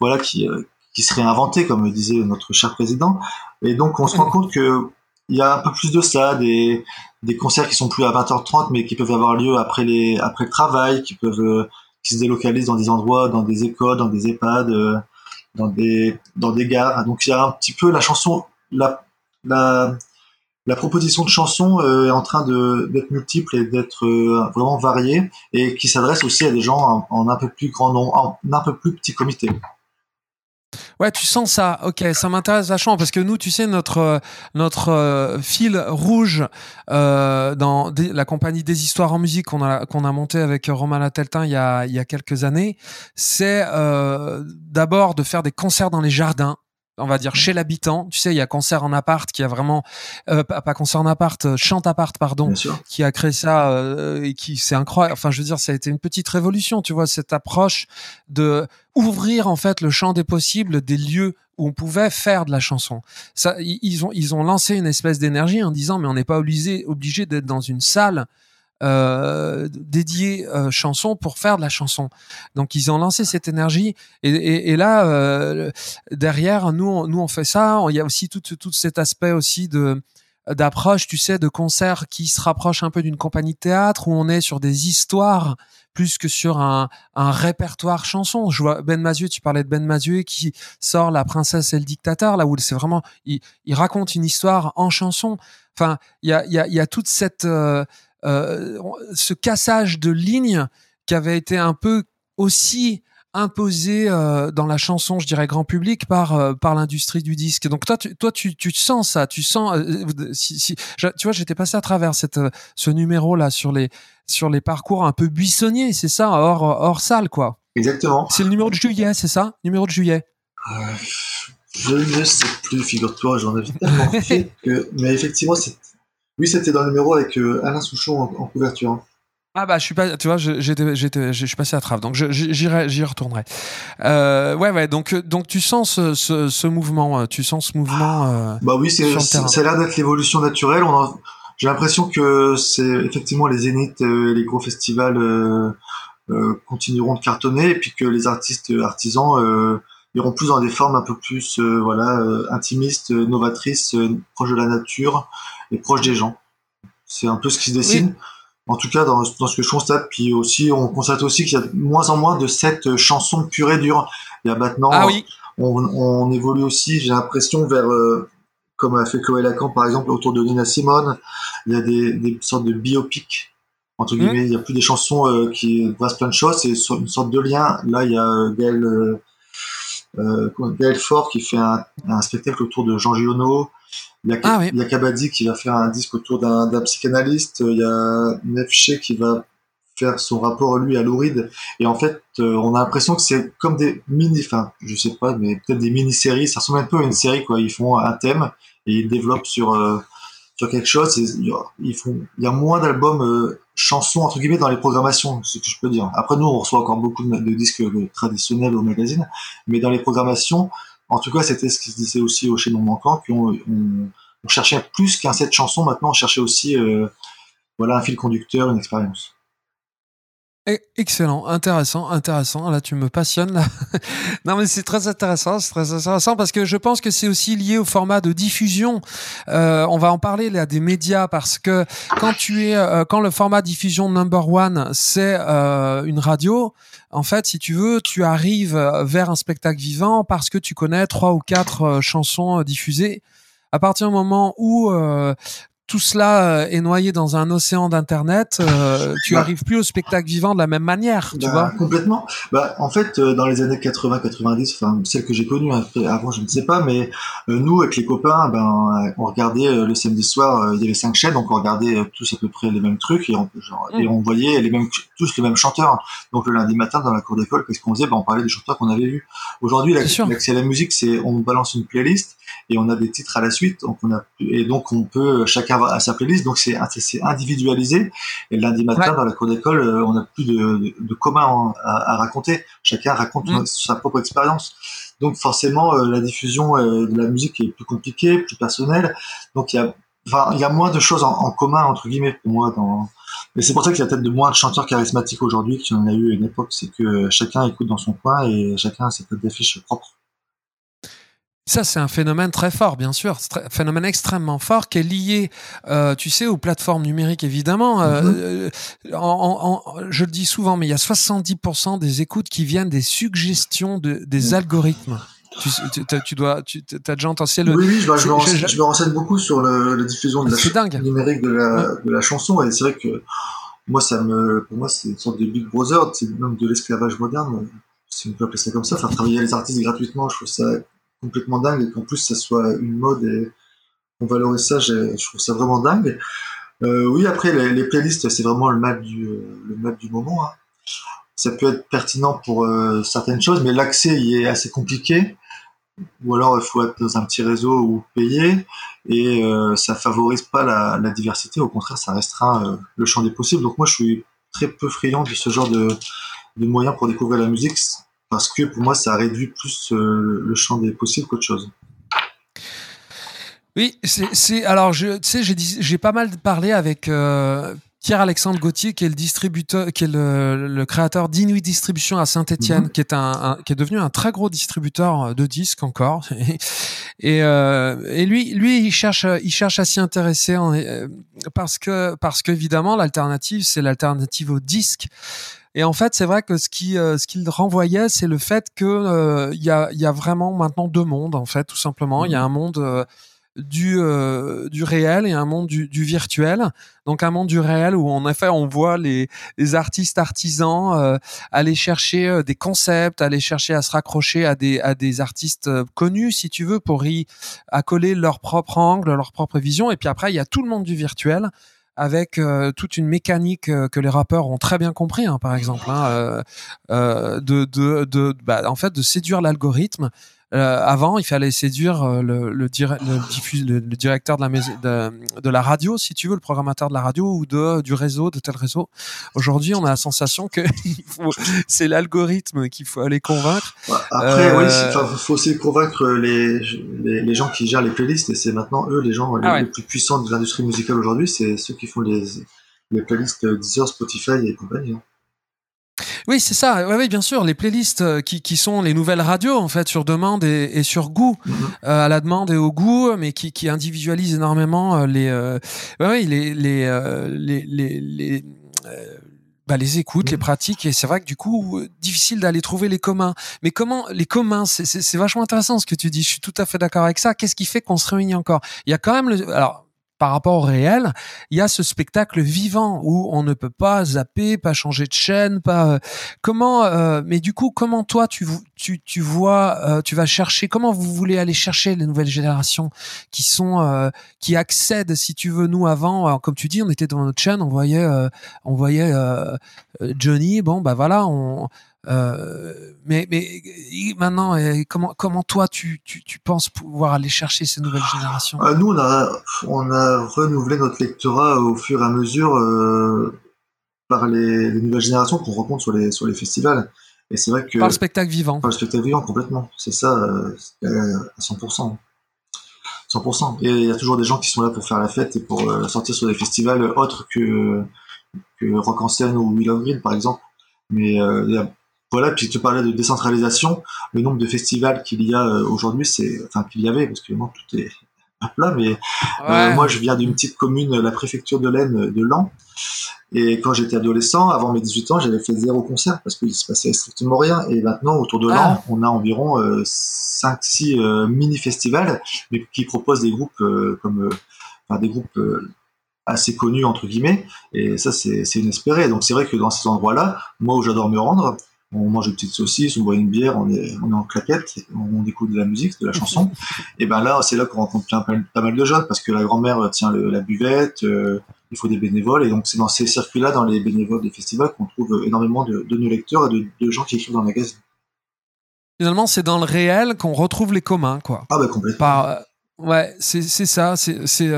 Speaker 2: voilà, qui, qui seraient inventées, comme disait notre cher président. Et donc, on se rend compte que il y a un peu plus de ça, des, des concerts qui sont plus à 20h30, mais qui peuvent avoir lieu après les, après le travail, qui peuvent qui se délocalisent dans des endroits, dans des écoles, dans des EHPAD, euh, dans des dans des gares. Donc il y a un petit peu la chanson, la la, la proposition de chanson euh, est en train de d'être multiple et d'être euh, vraiment variée et qui s'adresse aussi à des gens en, en, un peu plus grand nombre, en un peu plus petit comité.
Speaker 1: Ouais, tu sens ça. Ok, ça m'intéresse vachement parce que nous, tu sais, notre euh, notre euh, fil rouge euh, dans la compagnie des histoires en musique qu'on a qu'on a monté avec Romain Lateltin il y a il y a quelques années, c'est euh, d'abord de faire des concerts dans les jardins on va dire chez l'habitant. Tu sais, il y a concert en appart qui a vraiment euh, pas, concert en appart, euh, chant appart pardon, qui a créé ça euh, et qui c'est incroyable. Enfin, je veux dire, ça a été une petite révolution, tu vois, cette approche de ouvrir en fait le champ des possibles des lieux où on pouvait faire de la chanson. Ça, ils ont ils ont lancé une espèce d'énergie en disant mais on n'est pas obligé obligé d'être dans une salle euh, dédié euh, chanson pour faire de la chanson. Donc ils ont lancé cette énergie et, et, et là euh, derrière nous on, nous on fait ça. Il y a aussi tout, tout cet aspect aussi de d'approche, tu sais, de concert qui se rapproche un peu d'une compagnie de théâtre où on est sur des histoires plus que sur un, un répertoire chanson. Je vois Ben Mazué, tu parlais de Ben Mazué qui sort La princesse et le dictateur, là où c'est vraiment, il, il, raconte une histoire en chanson. Enfin, il y a, y, a, y a toute cette, euh, euh, ce cassage de lignes qui avait été un peu aussi imposé euh, dans la chanson, je dirais grand public par euh, par l'industrie du disque. Donc toi, tu, toi, tu, tu sens ça, tu sens. si, si, tu vois, j'étais passé à travers cette ce numéro là sur les sur les parcours un peu buissonniers, c'est ça, hors hors salle quoi.
Speaker 2: Exactement.
Speaker 1: C'est le numéro de juillet, c'est ça, numéro de juillet.
Speaker 2: je ne sais plus, figure-toi, j'en avais tellement fait que. Mais effectivement, c'est oui, c'était dans le numéro avec euh, Alain Souchon en, couverture. Hein.
Speaker 1: Ah bah je suis pas, tu vois, j'étais, j'étais, je suis passé à travers, donc j'irai, j'y retournerai. Euh, ouais, ouais, donc donc tu sens ce, ce, ce mouvement, euh, tu sens ce mouvement. Euh,
Speaker 2: bah oui, c'est, ça a l'air d'être l'évolution naturelle. On j'ai l'impression que c'est effectivement les zéniths, les gros festivals continueront de cartonner, et puis que les artistes artisans iront plus dans des formes un peu plus, voilà, intimistes, novatrices, proches de la nature et proche des gens. C'est un peu ce qui se dessine. En tout cas, dans, ce que je constate, puis aussi, on constate aussi qu'il y a de moins en moins de cette chanson pure et dure. Il y a maintenant,
Speaker 1: ah oui.
Speaker 2: on, évolue aussi, j'ai l'impression, vers, euh, comme a fait Chloé Lacan, par exemple, autour de Nina Simone. Il y a des, sortes de biopics, entre guillemets. Mmh. Il n'y a plus des chansons euh, qui brassent plein de choses, c'est une sorte de lien. Là, il y a euh, Gaël, Gaël Fort qui fait un, un, spectacle autour de Jean Giono. Il y, a, ah, il y a Kabaddi qui va faire un disque autour d'un psychanalyste. Il y a Nefché qui va faire son rapport lui à Louride. Et en fait, euh, on a l'impression que c'est comme des mini, enfin, je sais pas, mais peut-être des mini-séries. Ça ressemble un peu à une série, quoi. Ils font un thème et ils développent sur euh, sur quelque chose. ils font, il y a moins d'albums euh, chansons entre guillemets dans les programmations, ce que je peux dire. Après, nous, on reçoit encore beaucoup de, de disques traditionnels au magazine, mais dans les programmations, en tout cas, c'était ce qui se disait aussi au Chaînon Manquant, qu'on on, cherchait plus qu'un set chanson, maintenant on cherchait aussi euh, voilà, un fil conducteur, une expérience.
Speaker 1: Excellent, intéressant, intéressant. Là, tu me passionnes. Là. non, mais c'est très intéressant, c'est très intéressant parce que je pense que c'est aussi lié au format de diffusion. Euh, on va en parler là des médias parce que quand tu es, euh, quand le format diffusion number one, c'est euh, une radio. En fait, si tu veux, tu arrives vers un spectacle vivant parce que tu connais trois ou quatre euh, chansons diffusées à partir du moment où euh, tout cela euh, est noyé dans un océan d'internet, euh, tu bah. arrives plus au spectacle vivant de la même manière, tu
Speaker 2: bah,
Speaker 1: vois
Speaker 2: Complètement. Bah, en fait, euh, dans les années 80-90, enfin celle que j'ai connue avant, je ne sais pas, mais nous avec les copains, ben on regardait le samedi soir, il y avait cinq chaînes, donc on regardait tous à peu près les mêmes trucs et on, et mm. on voyait les mêmes tous les mêmes chanteurs. Donc le lundi matin dans la cour d'école, qu'est-ce qu'on faisait? Ben, on parlait des chanteurs qu'on avait vus. Aujourd'hui, l'accès à la musique, c'est on balance une playlist et on a des titres à la suite, donc on a et donc on peut chacun à sa playlist, donc c'est individualisé. Et lundi matin dans la cour d'école, euh, on n'a plus de, de, commun à, raconter. Chacun raconte mm. sa propre expérience. Donc forcément, euh, la diffusion euh, de la musique est plus compliquée, plus personnelle. Donc il y a Enfin, il y a moins de choses en, commun entre guillemets pour moi dans. Mais c'est pour ça qu'il y a peut-être de moins de chanteurs charismatiques aujourd'hui qu'il y en a eu à une époque. C'est que chacun écoute dans son coin et chacun a ses codes d'affiche propres.
Speaker 1: Ça, c'est un phénomène très fort, bien sûr, un phénomène extrêmement fort qui est lié, euh, tu sais, aux plateformes numériques, évidemment. Euh, mm-hmm. en, je le dis souvent, mais il y a 70% des écoutes qui viennent des suggestions de, des mm. algorithmes. Tu, tu, dois, tu as déjà entendu
Speaker 2: le. Oui, oui, je, me, renseigne, beaucoup sur le, la diffusion de la numérique de la, de la chanson, et c'est vrai que moi, ça me, pour moi, c'est une sorte de Big Brother, c'est même de l'esclavage moderne, si on peut appeler ça comme ça, faire travailler les artistes gratuitement, je trouve ça complètement dingue et qu'en plus ça soit une mode et on valorise ça, je trouve ça vraiment dingue. Euh, oui, après les, playlists, c'est vraiment le map du, du moment. Hein. Ça peut être pertinent pour euh, certaines choses, mais l'accès y est assez compliqué. ou alors il faut être dans un petit réseau ou payer, et euh, ça favorise pas la, diversité, au contraire, ça restera euh, le champ des possibles. Donc moi, je suis très peu friand de ce genre de moyens pour découvrir la musique, parce que pour moi, ça réduit plus euh, le champ des possibles qu'autre chose.
Speaker 1: Oui, c'est alors je tu sais j'ai pas mal parlé avec euh, Pierre-Alexandre Gauthier, qui est le distributeur, qui est le, créateur d'Inuit Distribution à Saint-Etienne, mhm. qui est un, qui est devenu un très gros distributeur de disques encore. et, euh, et lui, lui, il cherche, il cherche à s'y intéresser euh, parce que, parce qu'évidemment, l'alternative, c'est l'alternative au disque. Et en fait, c'est vrai que ce qui, euh, ce qu'il renvoyait, c'est le fait que il y a, il y a vraiment maintenant deux mondes, en fait, tout simplement. Il y a mhm. un monde du, euh, du réel et un monde du, du, virtuel. Donc un monde du réel où en effet on voit les, les artistes artisans euh, aller chercher euh, des concepts, aller chercher à se raccrocher à des, à des artistes connus si tu veux pour y accoler leur propre angle, leur propre vision. Et puis après il y a tout le monde du virtuel avec toute une mécanique que les rappeurs ont très bien compris, hein, par exemple, hein, de bah, en fait de séduire l'algorithme euh, avant, il fallait séduire euh, le, le, le, le, directeur de la, maison, de, de, la radio, si tu veux, le programmateur de la radio ou de, du réseau, de tel réseau. Aujourd'hui, on a la sensation que c'est l'algorithme qu'il faut aller convaincre.
Speaker 2: Après, oui, il euh, faut aussi convaincre les, les, les, gens qui gèrent les playlists et c'est maintenant eux les gens les, ah plus puissants de l'industrie musicale aujourd'hui, c'est ceux qui font les, les playlists Deezer, Spotify et compagnie. Hein.
Speaker 1: Oui, c'est ça. Oui, bien sûr. Les playlists euh, qui, qui sont les nouvelles radios, en fait, sur demande et, et sur goût, mhm. euh, à la demande et au goût, mais qui, qui individualisent énormément euh, les, euh, oui, les, les, euh, les, les, les bah, les écoutes, les mhm. pratiques, et c'est vrai que du coup, difficile d'aller trouver les communs. Mais comment les communs, c'est vachement intéressant ce que tu dis. Je suis tout à fait d'accord avec ça. Qu'est-ce qui fait qu'on se réunit encore? Il y a quand même le, alors par rapport au réel, il y a ce spectacle vivant où on ne peut pas zapper, pas changer de chaîne, pas euh, comment. Euh, mais du coup, comment toi tu tu tu vois, euh, tu vas chercher. Comment vous voulez aller chercher les nouvelles générations qui sont qui accèdent, si tu veux, nous avant, comme tu dis, on était dans notre chaîne, on voyait on voyait Johnny. Bon bah voilà, on euh, mais, mais maintenant, euh, comment, comment toi tu, tu, tu, penses pouvoir aller chercher ces nouvelles générations?
Speaker 2: Euh, Nous, on a, on a renouvelé notre lectorat au fur et à mesure euh, par les, les, nouvelles générations qu'on rencontre sur les, sur les festivals. Et c'est vrai que
Speaker 1: par le spectacle vivant.
Speaker 2: Par le spectacle vivant, complètement. C'est ça, euh, à 100%. 100%. Et il y a toujours des gens qui sont là pour faire la fête et pour sortir sur des festivals autres que, que Rock en scène ou Will of Green, par exemple. Mais il y a voilà, puis tu parlais de décentralisation, le nombre de festivals qu'il y a euh, aujourd'hui, c'est, enfin qu'il y avait, parce que maintenant tout est à plat, mais euh, moi je viens d'une petite commune, la préfecture de l'Aisne de Lan, et quand j'étais adolescent, avant mes 18 ans, j'avais fait zéro concert parce qu'il se passait strictement rien. Et maintenant, autour de Lan, ah. on a environ 5-6 euh, mini-festivals, mais qui proposent des groupes comme, enfin des groupes assez connus entre guillemets. Et ça, c'est inespéré. Donc c'est vrai que dans ces endroits-là, moi où j'adore me rendre, on mange une petite saucisse, on boit une bière, on est, on est en claquette, on écoute de la musique, de la chanson. et ben là, c'est là qu'on rencontre pas mal de jeunes parce que la grand-mère tient la buvette, euh, il faut des bénévoles. Et donc, c'est dans ces circuits-là, dans les bénévoles des festivals, qu'on trouve énormément de, de nos lecteurs et de, gens qui écrivent dans le magazine.
Speaker 1: Finalement, c'est dans le réel qu'on retrouve les communs, quoi.
Speaker 2: Ah, bah, complètement.
Speaker 1: Euh, ouais, c'est ça. C'est.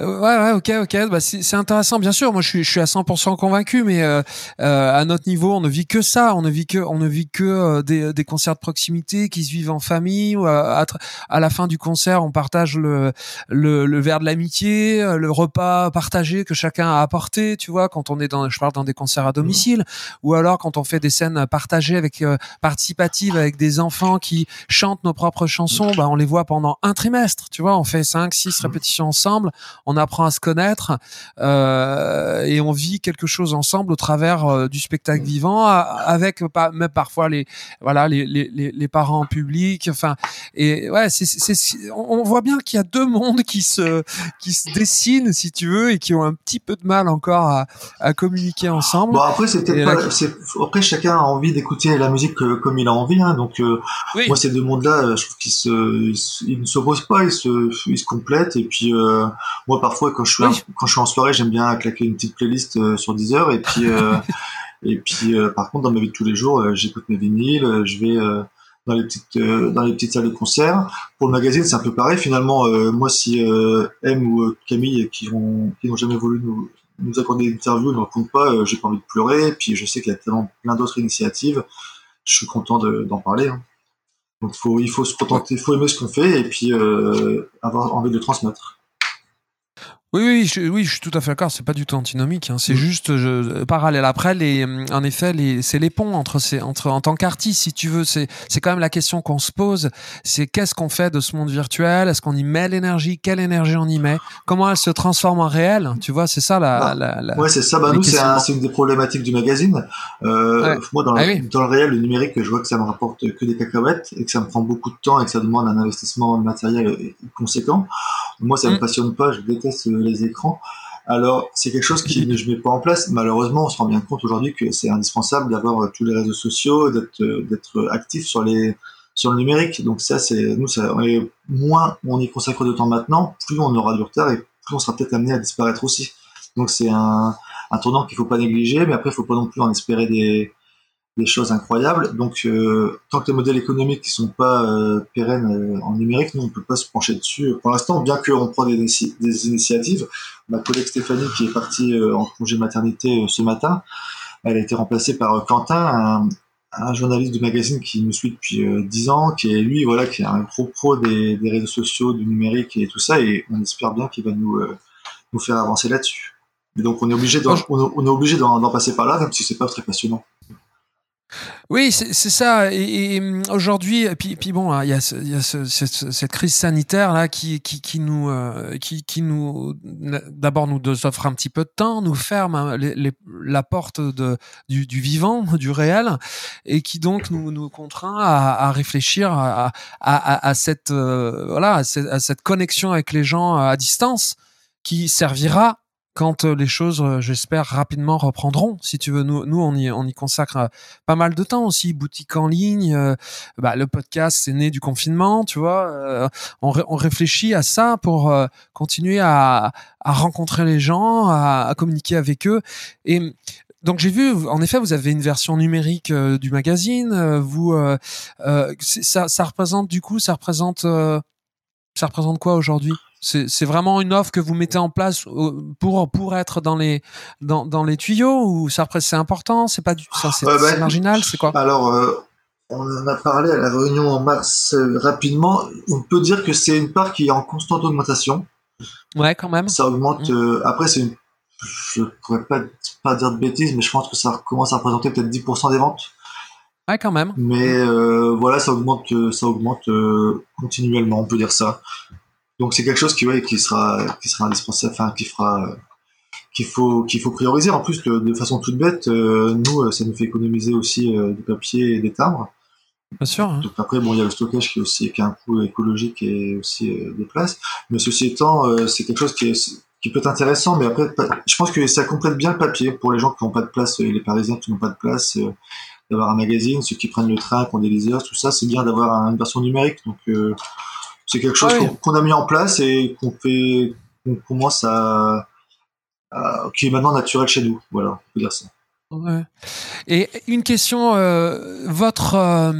Speaker 1: Euh, euh, ouais, ouais, ok, ok. Bah, c'est intéressant, bien sûr. Moi, je suis, je suis à 100% convaincu, mais euh, euh, à notre niveau, on ne vit que ça. On ne vit que, on ne vit que euh, des, des concerts de proximité qui se vivent en famille. Ou à, à, la fin du concert, on partage le, le, le verre de l'amitié, le repas partagé que chacun a apporté. Tu vois, quand on est dans, je parle dans des concerts à domicile, ou alors quand on fait des scènes partagées avec participatives avec des enfants qui chantent nos propres chansons, bah, on les voit pendant un trimestre. Tu vois, on fait cinq, six répétitions ensemble on apprend à se connaître euh, et on vit quelque chose ensemble au travers euh, du spectacle vivant, avec même parfois les voilà les, les, les parents publics. Enfin, et ouais, c'est, on voit bien qu'il y a deux mondes qui se qui se dessinent, si tu veux, et qui ont un petit peu de mal encore à, à communiquer ensemble.
Speaker 2: Bon après c'est peut-être pas, après chacun a envie d'écouter la musique euh, comme il a envie, hein, donc moi ces deux mondes-là, je trouve qu'ils se ils, ne s'opposent pas, ils se ils se complètent et puis moi parfois quand je suis quand je suis en soirée, j'aime bien claquer une petite playlist euh, sur Deezer et puis euh, et puis euh, par contre dans ma vie de tous les jours, j'écoute mes vinyles, je vais dans les petites dans les petites salles de concert. Pour le magazine, c'est un peu pareil. Finalement, moi, si M ou Camille qui ont qui n'ont jamais voulu nous nous accorder des interviews, ne racontent pas, j'ai pas envie de pleurer. Puis je sais qu'il y a tellement plein d'autres initiatives. Je suis content d'en parler. Hein. Donc faut, il faut se contenter, il faut aimer ce qu'on fait et puis avoir envie de transmettre.
Speaker 1: Oui, oui, je, oui, je suis tout à fait d'accord. C'est pas du tout antinomique. Hein. C'est mm. juste je, parallèle. Après, les, en effet, les, c'est les ponts entre ces, entre en tant qu'artiste, si tu veux. C'est, c'est quand même la question qu'on se pose. C'est qu'est-ce qu'on fait de ce monde virtuel? Est-ce qu'on y met l'énergie? Quelle énergie on y met? Comment elle se transforme en réel? Tu vois, c'est ça la.
Speaker 2: Bah,
Speaker 1: la, la
Speaker 2: ouais, c'est ça. Bah nous, c'est, c'est une des problématiques du magazine. Euh, Moi, dans, ah dans le réel, le numérique, je vois que ça me rapporte que des cacahuètes et que ça me prend beaucoup de temps et que ça demande un investissement matériel conséquent. Moi, ça me mm. passionne pas. Je déteste les écrans. Alors, c'est quelque chose qui ne je mets pas en place. Malheureusement, on se rend bien compte aujourd'hui que c'est indispensable d'avoir euh, tous les réseaux sociaux, d'être euh, d'être actif sur les sur le numérique. Donc ça, c'est nous, ça, moins on y consacre de temps maintenant, plus on aura du retard et plus on sera peut-être amené à disparaître aussi. Donc c'est un, un tournant qu'il faut pas négliger, mais après, il faut pas non plus en espérer des des choses incroyables. Donc, euh, tant que les modèles économiques qui sont pas euh, pérennes euh, en numérique, nous, on peut pas se pencher dessus. Pour l'instant, bien qu'on prend des, des, initiatives, ma collègue Stéphanie, qui est partie en congé maternité ce matin, elle a été remplacée par Quentin, un, journaliste du magazine qui nous suit depuis dix ans, qui est lui, voilà, qui est un gros pro des, des, réseaux sociaux, du numérique et tout ça, et on espère bien qu'il va nous, nous faire avancer là-dessus. Donc, on est obligé d'en, on, est obligé d'en passer par là, même si c'est pas très passionnant.
Speaker 1: Oui, c'est ça. Et, hum, aujourd'hui, puis, bon, hein, il y a, cette, crise sanitaire là qui, qui, qui nous, euh, nous, d'abord nous offre un petit peu de temps, nous ferme hein, la porte du, vivant, du réel, et qui donc nous, nous contraint à, réfléchir à, cette, euh, voilà, à cette connexion avec les gens à distance qui servira quand euh, les choses, euh, j'espère, rapidement reprendront. Si tu veux, nous, nous on, y, on y consacre euh, pas mal de temps aussi. Boutique en ligne, bah, le podcast, c'est né du confinement, tu vois. on, réfléchit à ça pour continuer à, à, rencontrer les gens, à, à, communiquer avec eux. Et donc j'ai vu, en effet, vous avez une version numérique du magazine. vous, ça, ça représente du coup, ça représente, ça représente quoi aujourd'hui? C'est vraiment une offre que vous mettez en place euh, pour pour être dans les dans, dans les tuyaux ou ça c'est important? C'est pas du ça c'est bah, marginal c'est quoi?
Speaker 2: alors euh, on en a parlé à la réunion en mars euh, rapidement. On peut dire que c'est une part qui est en constante augmentation.
Speaker 1: Ouais quand même.
Speaker 2: Ça augmente mmh. après c'est une je pourrais pas pas dire de bêtises mais je pense que ça commence à représenter peut-être 10% des ventes.
Speaker 1: Ouais quand même.
Speaker 2: Mais voilà ça augmente ça augmente continuellement on peut dire ça donc c'est quelque chose qui, ouais, qui sera, qui sera indispensable, enfin qui fera, qu'il faut, qu'il faut prioriser. En plus, de, façon toute bête, euh, nous, euh, ça nous fait économiser aussi euh, du papier et des timbres.
Speaker 1: Bien sûr. Hein.
Speaker 2: Donc après, bon, il y a le stockage qui est aussi, qui a un coût écologique et aussi des places. Mais ceci étant, c'est quelque chose qui est, qui peut être intéressant, mais après, je pense que ça complète bien le papier pour les gens qui n'ont pas de place, les Parisiens qui n'ont pas de place, d'avoir un magazine, ceux qui prennent le train, qui ont des lasers, tout ça, c'est bien d'avoir une version numérique. Donc, c'est quelque chose qu'on a mis en place et qu'on fait, qu'on commence à, qui est maintenant naturel chez nous. Voilà, on peut dire ça.
Speaker 1: Et une question, euh, votre, euh,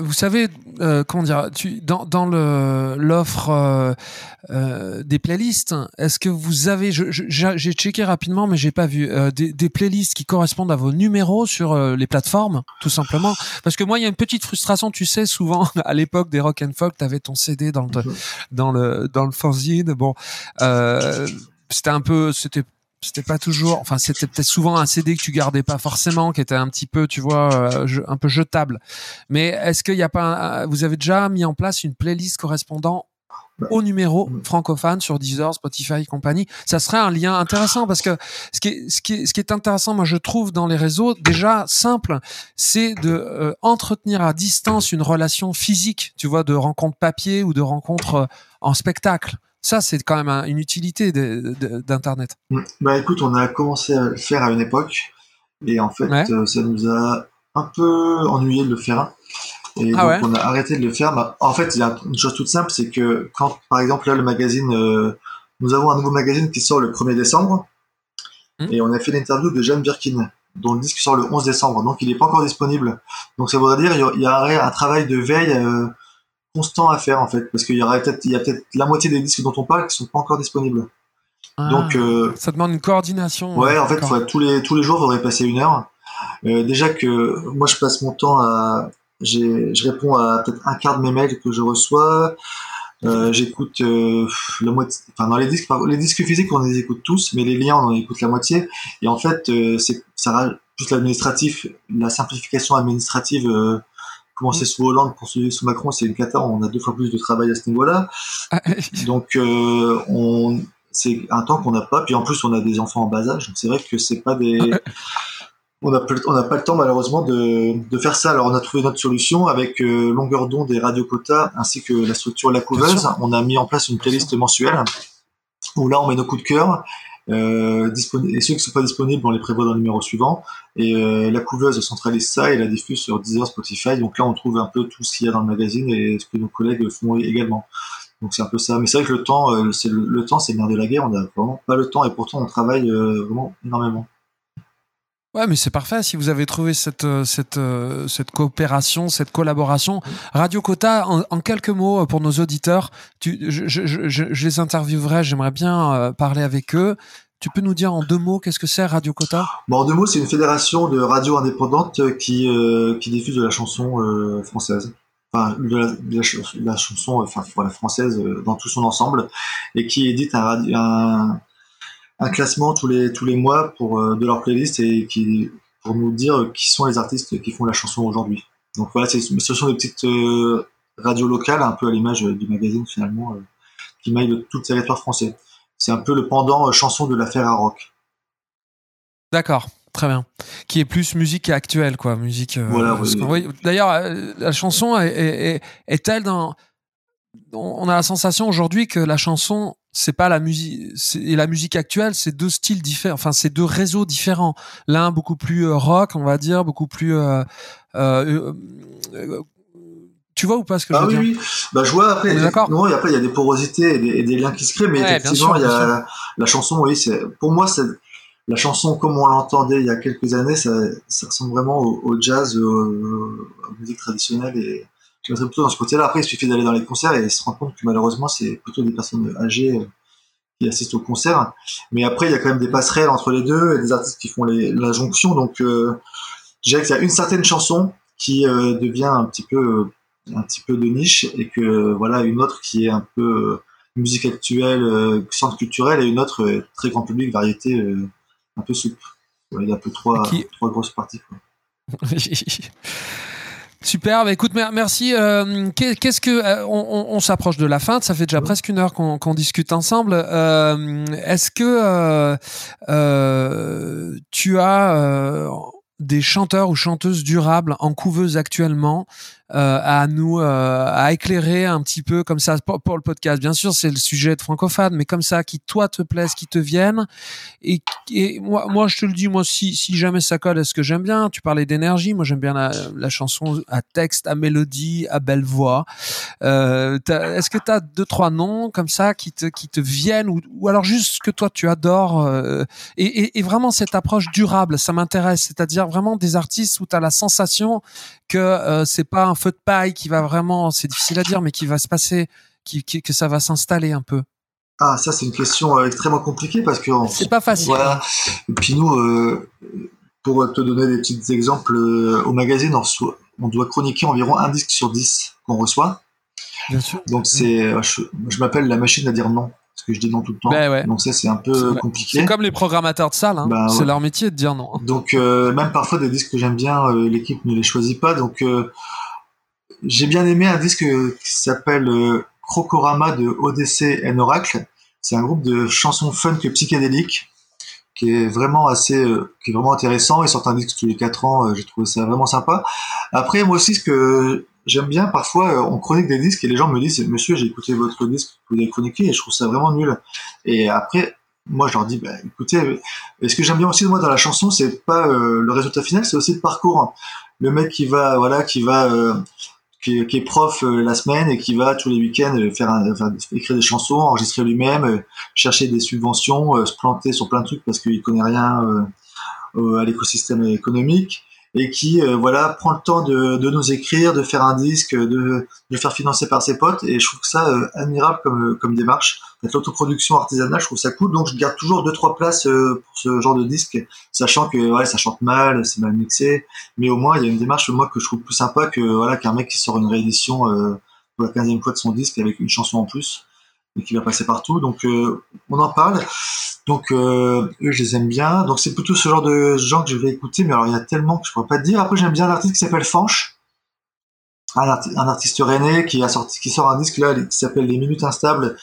Speaker 1: vous savez, euh, comment dire, tu, dans, dans le l'offre des playlists, est-ce que vous avez, j'ai checké rapidement, mais j'ai pas vu des, des, playlists qui correspondent à vos numéros sur les plateformes, tout simplement, parce que moi il y a une petite frustration, tu sais, souvent à l'époque des rock and folk, t'avais ton CD dans le dans le dans le fanzine, bon, c'était un peu, c'était c'était pas toujours enfin c'était peut-être souvent un CD que tu gardais pas forcément qui était un petit peu tu vois euh, un peu jetable mais est-ce qu'il y a pas vous avez déjà mis en place une playlist correspondant au numéro mm. francophone sur Deezer, Spotify et compagnie? Ça serait un lien intéressant parce que ce qui est, ce qui est, ce qui est intéressant, moi je trouve dans les réseaux, déjà simple, c'est de euh, entretenir à distance une relation physique, tu vois, de rencontre papier ou de rencontre euh, en spectacle. Ça, c'est quand même une utilité d'Internet.
Speaker 2: Bah écoute, on a commencé à le faire à une époque, et en fait, euh, ça nous a un peu ennuyé de le faire. Et ah donc on a arrêté de le faire. Bah, en fait, il y a une chose toute simple, c'est que quand, par exemple, là, le magazine, euh, nous avons un nouveau magazine qui sort le 1er décembre, mm. et on a fait l'interview de Jeanne Birkin. dont le disque sort le 11 décembre, donc il n'est pas encore disponible. Donc ça voudrait dire qu'il y aurait un travail de veille constant à faire en fait, parce qu'il y aurait peut-être, il y a peut-être la moitié des disques dont on parle qui sont pas encore disponibles.
Speaker 1: Ah, donc ça demande une coordination.
Speaker 2: Ouais, en fait, tous les tous les jours, il faudrait passer une heure. déjà que moi, je passe mon temps à, je réponds à peut-être un quart de mes mails que je reçois. Euh, j'écoute euh, la moitié, enfin dans les disques, les disques physiques on les écoute tous, mais les liens on en écoute la moitié. Et en fait, euh, c'est ça juste l'administratif, la simplification administrative. Euh, commencer sous Hollande pour sous Macron, c'est une cata. On a deux fois plus de travail à ce niveau-là. Ah, donc on, c'est un temps qu'on n'a pas. Puis en plus on a des enfants en bas âge, donc c'est vrai que c'est pas des on n'a pas le temps malheureusement de, faire ça. Alors on a trouvé notre solution avec euh, longueur d'onde des radioquotas ainsi que la structure La Couveuse. On a mis en place une playlist mensuelle où là on met nos coups de cœur. Euh, et ceux qui ne sont pas disponibles, on les prévoit dans le numéro suivant. Et euh, la couveuse centralise ça et la diffuse sur Deezer, Spotify. Donc là, on trouve un peu tout ce qu'il y a dans le magazine et ce que nos collègues font également. Donc c'est un peu ça. Mais c'est vrai que le temps, c'est le, temps, c'est le nerf de la guerre. On n'a vraiment pas le temps et pourtant on travaille vraiment énormément.
Speaker 1: Ouais, mais c'est parfait. Si vous avez trouvé cette, euh, cette, euh, cette coopération, cette collaboration, Radio Cota, en, quelques mots euh, pour nos auditeurs, tu, je, les interviewerai, j'aimerais bien parler avec eux. Tu peux nous dire en deux mots qu'est-ce que c'est Radio Cota?
Speaker 2: Bon, En deux mots, c'est une fédération de radios indépendantes qui, qui diffuse de la chanson française. Enfin, de la, de la, chanson enfin, voilà, française dans tout son ensemble et qui édite un, un, un classement tous les tous les mois pour euh, de leur playlist et qui pour nous dire qui sont les artistes qui font la chanson aujourd'hui. Donc voilà, ce sont des petites euh, radios locales, un peu à l'image du magazine finalement, euh, qui maillent tout le territoire français. C'est un peu le pendant chanson de l'affaire à rock.
Speaker 1: D'accord, très bien. Qui est plus musique actuelle, quoi, musique. voilà. Oui. D'ailleurs, la chanson est, est, est, est dans on a la sensation aujourd'hui que la chanson c'est pas la musique et la musique actuelle c'est deux styles différents enfin c'est deux réseaux différents l'un beaucoup plus euh, rock on va dire beaucoup plus euh, euh, tu vois ou pas ce que je
Speaker 2: ah
Speaker 1: veux
Speaker 2: oui,
Speaker 1: dire?
Speaker 2: oui. Bah, je vois après. Non, et après il y a des porosités et des, liens qui se créent, mais effectivement il y a la chanson. Oui, c'est pour moi c'est la chanson comme on l'entendait il y a quelques années, ça, ça ressemble vraiment au, jazz, au, à la musique traditionnelle et je mettrais plutôt dans ce côté-là. Après, il suffit d'aller dans les concerts et se rendre compte que malheureusement, c'est plutôt des personnes âgées euh, qui assistent au concert. Mais après, il y a quand même des passerelles entre les deux et des artistes qui font la jonction. Donc, euh, je dirais qu'il y a une certaine chanson qui euh, devient un petit peu un petit peu de niche et que voilà une autre qui est un peu musique actuelle, centre culturel et une autre très grand public, variété un peu souple. il y a un peu trois, trois grosses parties.
Speaker 1: Super, bah écoute, merci. Euh, qu'est-ce que euh, on, s'approche de la fin, ça fait déjà presque une heure qu'on discute ensemble. Euh, est-ce que tu as des chanteurs ou chanteuses durables en couveuse actuellement? À nous euh, à éclairer un petit peu comme ça pour, le podcast. Bien sûr, c'est le sujet de francophone, mais comme ça, qui toi te plaise, qui te viennent. Et, et moi, moi, je te le dis, moi, si, si jamais ça colle, est-ce que j'aime bien Tu parlais d'énergie, moi j'aime bien la, la, chanson à texte, à mélodie, à belle voix. Euh, est-ce que tu as deux trois noms comme ça qui te qui te viennent ou, ou alors juste ce que toi tu adores euh, et, et, et vraiment cette approche durable, ça m'intéresse. C'est-à-dire vraiment des artistes où tu as la sensation que euh, c'est pas un feu de paille qui va vraiment, c'est difficile à dire, mais qui va se passer, qui, que ça va s'installer un peu
Speaker 2: Ah, ça c'est une question euh, extrêmement compliquée parce que
Speaker 1: c'est pas facile.
Speaker 2: Voilà. Et puis nous, euh, pour te donner des petits exemples, au magazine, on, doit chroniquer environ un disque sur dix qu'on reçoit.
Speaker 1: Bien sûr.
Speaker 2: Donc c'est, je m'appelle la machine à dire non parce que je dis non tout le temps.
Speaker 1: Ben
Speaker 2: Donc ça c'est un peu compliqué.
Speaker 1: C'est comme les programmateurs de salle, hein. Ben c'est leur métier de dire non.
Speaker 2: Donc euh, même parfois des disques que j'aime bien, euh, l'équipe ne les choisit pas. Donc euh, j'ai bien aimé un disque qui s'appelle Crocorama de ODC and Oracle. C'est un groupe de chansons funk psychédéliques qui est vraiment assez, qui est vraiment intéressant. Ils sortent un disque tous les 4 ans. j'ai trouvé ça vraiment sympa. Après moi aussi ce que j'aime bien parfois, euh, on chronique des disques et les gens me disent, monsieur, j'ai écouté votre disque que vous avez chroniqué et je trouve ça vraiment nul. Et après, moi, je leur dis, bah, écoutez, et ce que j'aime bien aussi moi dans la chanson, c'est pas euh, le résultat final, c'est aussi le parcours. Le mec qui va, voilà, qui va, euh, qui, est prof la semaine et qui va tous les week-ends faire, écrire des chansons, enregistrer lui-même, chercher des subventions, se planter sur plein de trucs parce qu'il connaît rien à l'écosystème économique et qui euh, voilà prend le temps de, de, nous écrire, de faire un disque, de, de faire financer par ses potes. Et je trouve ça euh, admirable comme, comme démarche. L'autoproduction artisanale, je trouve ça cool, donc je garde toujours deux trois places euh, pour ce genre de disque, sachant que ouais ça chante mal, c'est mal mixé, mais au moins il y a une démarche moi que je trouve plus sympa que voilà qu'un mec qui sort une réédition pour la quinzième fois de son disque avec une chanson en plus et qui va passer partout. Donc on en parle. Donc euh, eux, je les aime bien. Donc c'est plutôt ce genre de gens que je vais écouter. Mais alors il y a tellement que je pourrais pas te dire. Après j'aime bien l'artiste qui s'appelle Fanche, un, artiste rennais qui a sorti, qui sort un disque là qui s'appelle Les Minutes Instables.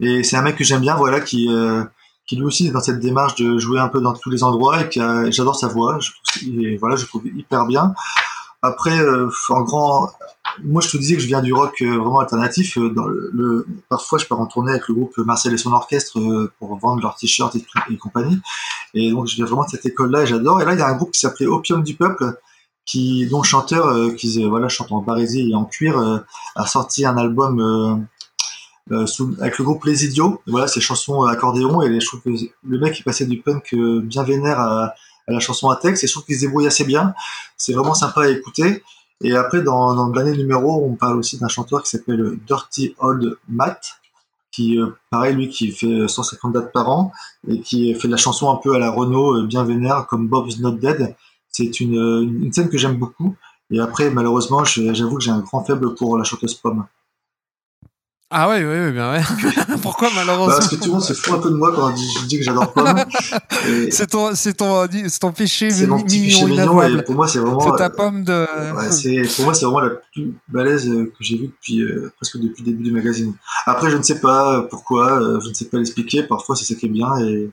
Speaker 2: Et c'est un mec que j'aime bien, voilà, qui euh, qui lui aussi est dans cette démarche de jouer un peu dans tous les endroits et qui j'adore sa voix. Trouve, voilà, je trouve hyper bien. Après, euh, en grand, moi je te disais que je viens du rock euh, vraiment alternatif. Euh, parfois, je pars en tournée avec le groupe Marcel et son orchestre pour vendre leurs t-shirts et, compagnie. Et donc, je viens vraiment de cette école-là et j'adore. Et là, il y a un groupe qui s'appelait Opium du Peuple, qui, dont le chanteur, qui voilà, chante en barésie et en cuir, a sorti un album avec le groupe Les Idiots. Voilà, ses chansons accordéon. Et je trouve que le mec, il passait du punk bien vénère à à la chanson à texte et je trouve qu'il se débrouille assez bien. C'est vraiment sympa à écouter. Et après, dans, dans l'année numéro, on parle aussi d'un chanteur qui s'appelle Dirty Old Matt, qui, euh, pareil, lui, qui fait 150 dates par an et qui fait de la chanson un peu à la Renault, euh, bien vénère, comme Bob's Not Dead. C'est une, une scène que j'aime beaucoup. Et après, malheureusement, j'avoue que j'ai un grand faible pour la chanteuse Pomme.
Speaker 1: Ah ouais, ouais, ouais, bien ouais. Pourquoi malheureusement bah,
Speaker 2: Parce que tout le monde se fout un peu de moi quand je dis que j'adore Pomme.
Speaker 1: c'est ton, c'est ton, c'est ton péché
Speaker 2: c'est
Speaker 1: mon
Speaker 2: petit péché mignon et pour moi c'est vraiment.
Speaker 1: C'est ta pomme de.
Speaker 2: Ouais, c'est, pour moi c'est vraiment la plus balèze que j'ai vue depuis euh, presque depuis le début du magazine. Après je ne sais pas pourquoi, euh, je ne sais pas l'expliquer. Parfois c'est ça qui est bien et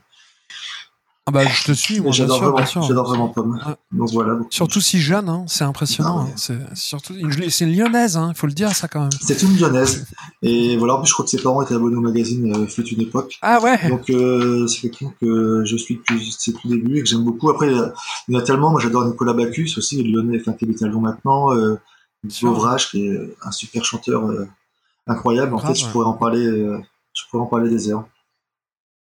Speaker 1: ah bah je te suis, moi
Speaker 2: j'adore vraiment, j'adore vraiment Pomme. Donc voilà.
Speaker 1: Surtout si jeune, hein, c'est impressionnant. Hein. C'est surtout, c'est une lyonnaise, il hein, faut le dire ça quand même.
Speaker 2: C'est une lyonnaise. Et voilà, en plus je crois que ses parents étaient abonnés au magazine euh, fut une époque.
Speaker 1: Ah ouais.
Speaker 2: Donc euh, c'est quelqu'un que je suis depuis ses tout débuts et que j'aime beaucoup. Après il y, a, tellement, moi j'adore Nicolas Bacchus aussi, lyonnais, enfin qui habite à Lyon maintenant. Euh, Vrache qui est un super chanteur euh, incroyable. En fait, je pourrais en parler, euh, je pourrais en parler des heures.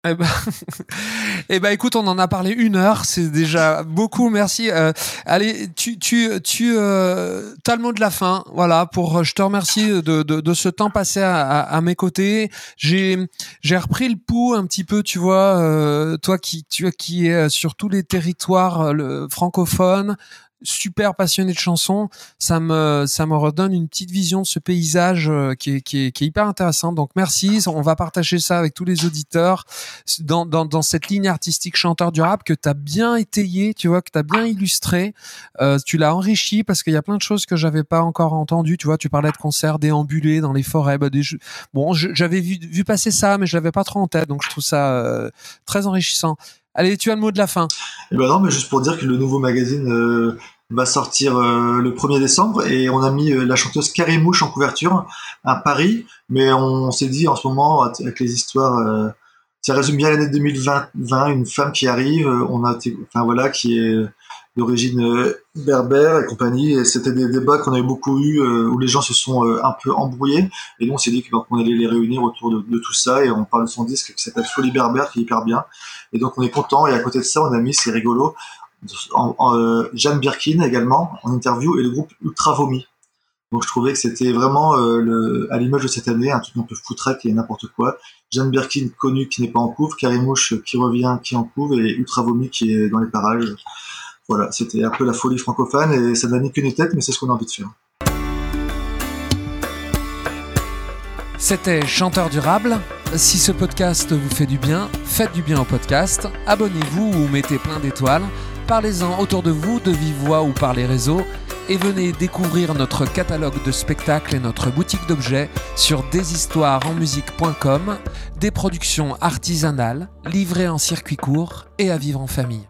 Speaker 1: Eh ben, eh ben, écoute, on en a parlé une heure, c'est déjà beaucoup. Merci. Euh, allez, tu, tu, tu, euh, as le mot de la fin. Voilà, pour, je te remercie de, de, de ce temps passé à, à, mes côtés. J'ai, j'ai repris le pouls un petit peu, tu vois, euh, toi qui, tu qui est sur tous les territoires le, francophones, super passionné de chansons, ça me ça me redonne une petite vision de ce paysage euh, qui est, qui est, qui est hyper intéressant. Donc merci, on va partager ça avec tous les auditeurs. Dans, dans, dans cette ligne artistique chanteur du rap que tu as bien étayé, tu vois, que tu as bien illustré, euh, tu l'as enrichi parce qu'il y a plein de choses que j'avais pas encore entendues, tu vois, tu parlais de concerts déambulés dans les forêts, bah, bon, j'avais vu, vu passer ça mais je l'avais pas trop en tête, donc je trouve ça euh, très enrichissant. Allez, tu as le mot de la fin.
Speaker 2: Eh ben non, mais juste pour dire que le nouveau magazine euh, va sortir euh, le 1er décembre et on a mis euh, la chanteuse Carrie Mouche en couverture à Paris, mais on, s'est dit en ce moment avec les histoires, ça résume bien l'année 2020, une femme qui arrive, on a, enfin voilà, qui est d'origine berbère et compagnie, et c'était des débats qu'on avait beaucoup eu où les gens se sont un peu embrouillés, et nous on s'est dit qu'on allait les réunir autour de, de, tout ça, et on parle de son disque qui s'appelle Folie berbère, qui est hyper bien. Et donc on est content. Et à côté de ça, on a mis, c'est rigolo, en, euh, Jeanne Birkin également en interview et le groupe Ultra Vomi. Donc je trouvais que c'était vraiment euh, le, à l'image de cette année un truc un peu foutraque et n'importe quoi. Jeanne Birkin connue qui n'est pas en couvre, Karimouche qui revient qui est en couvre et Ultra Vomi qui est dans les parages. Voilà, c'était un peu la folie francophone et ça n'a ni qu'une tête, mais c'est ce qu'on a envie de faire.
Speaker 1: C'était Chanteur Durable. Si ce podcast vous fait du bien, faites du bien au podcast, abonnez-vous ou mettez plein d'étoiles, parlez-en autour de vous de vive voix ou par les réseaux, et venez découvrir notre catalogue de spectacles et notre boutique d'objets sur deshistoiresenmusique.com, des productions artisanales, livrées en circuit court et à vivre en famille.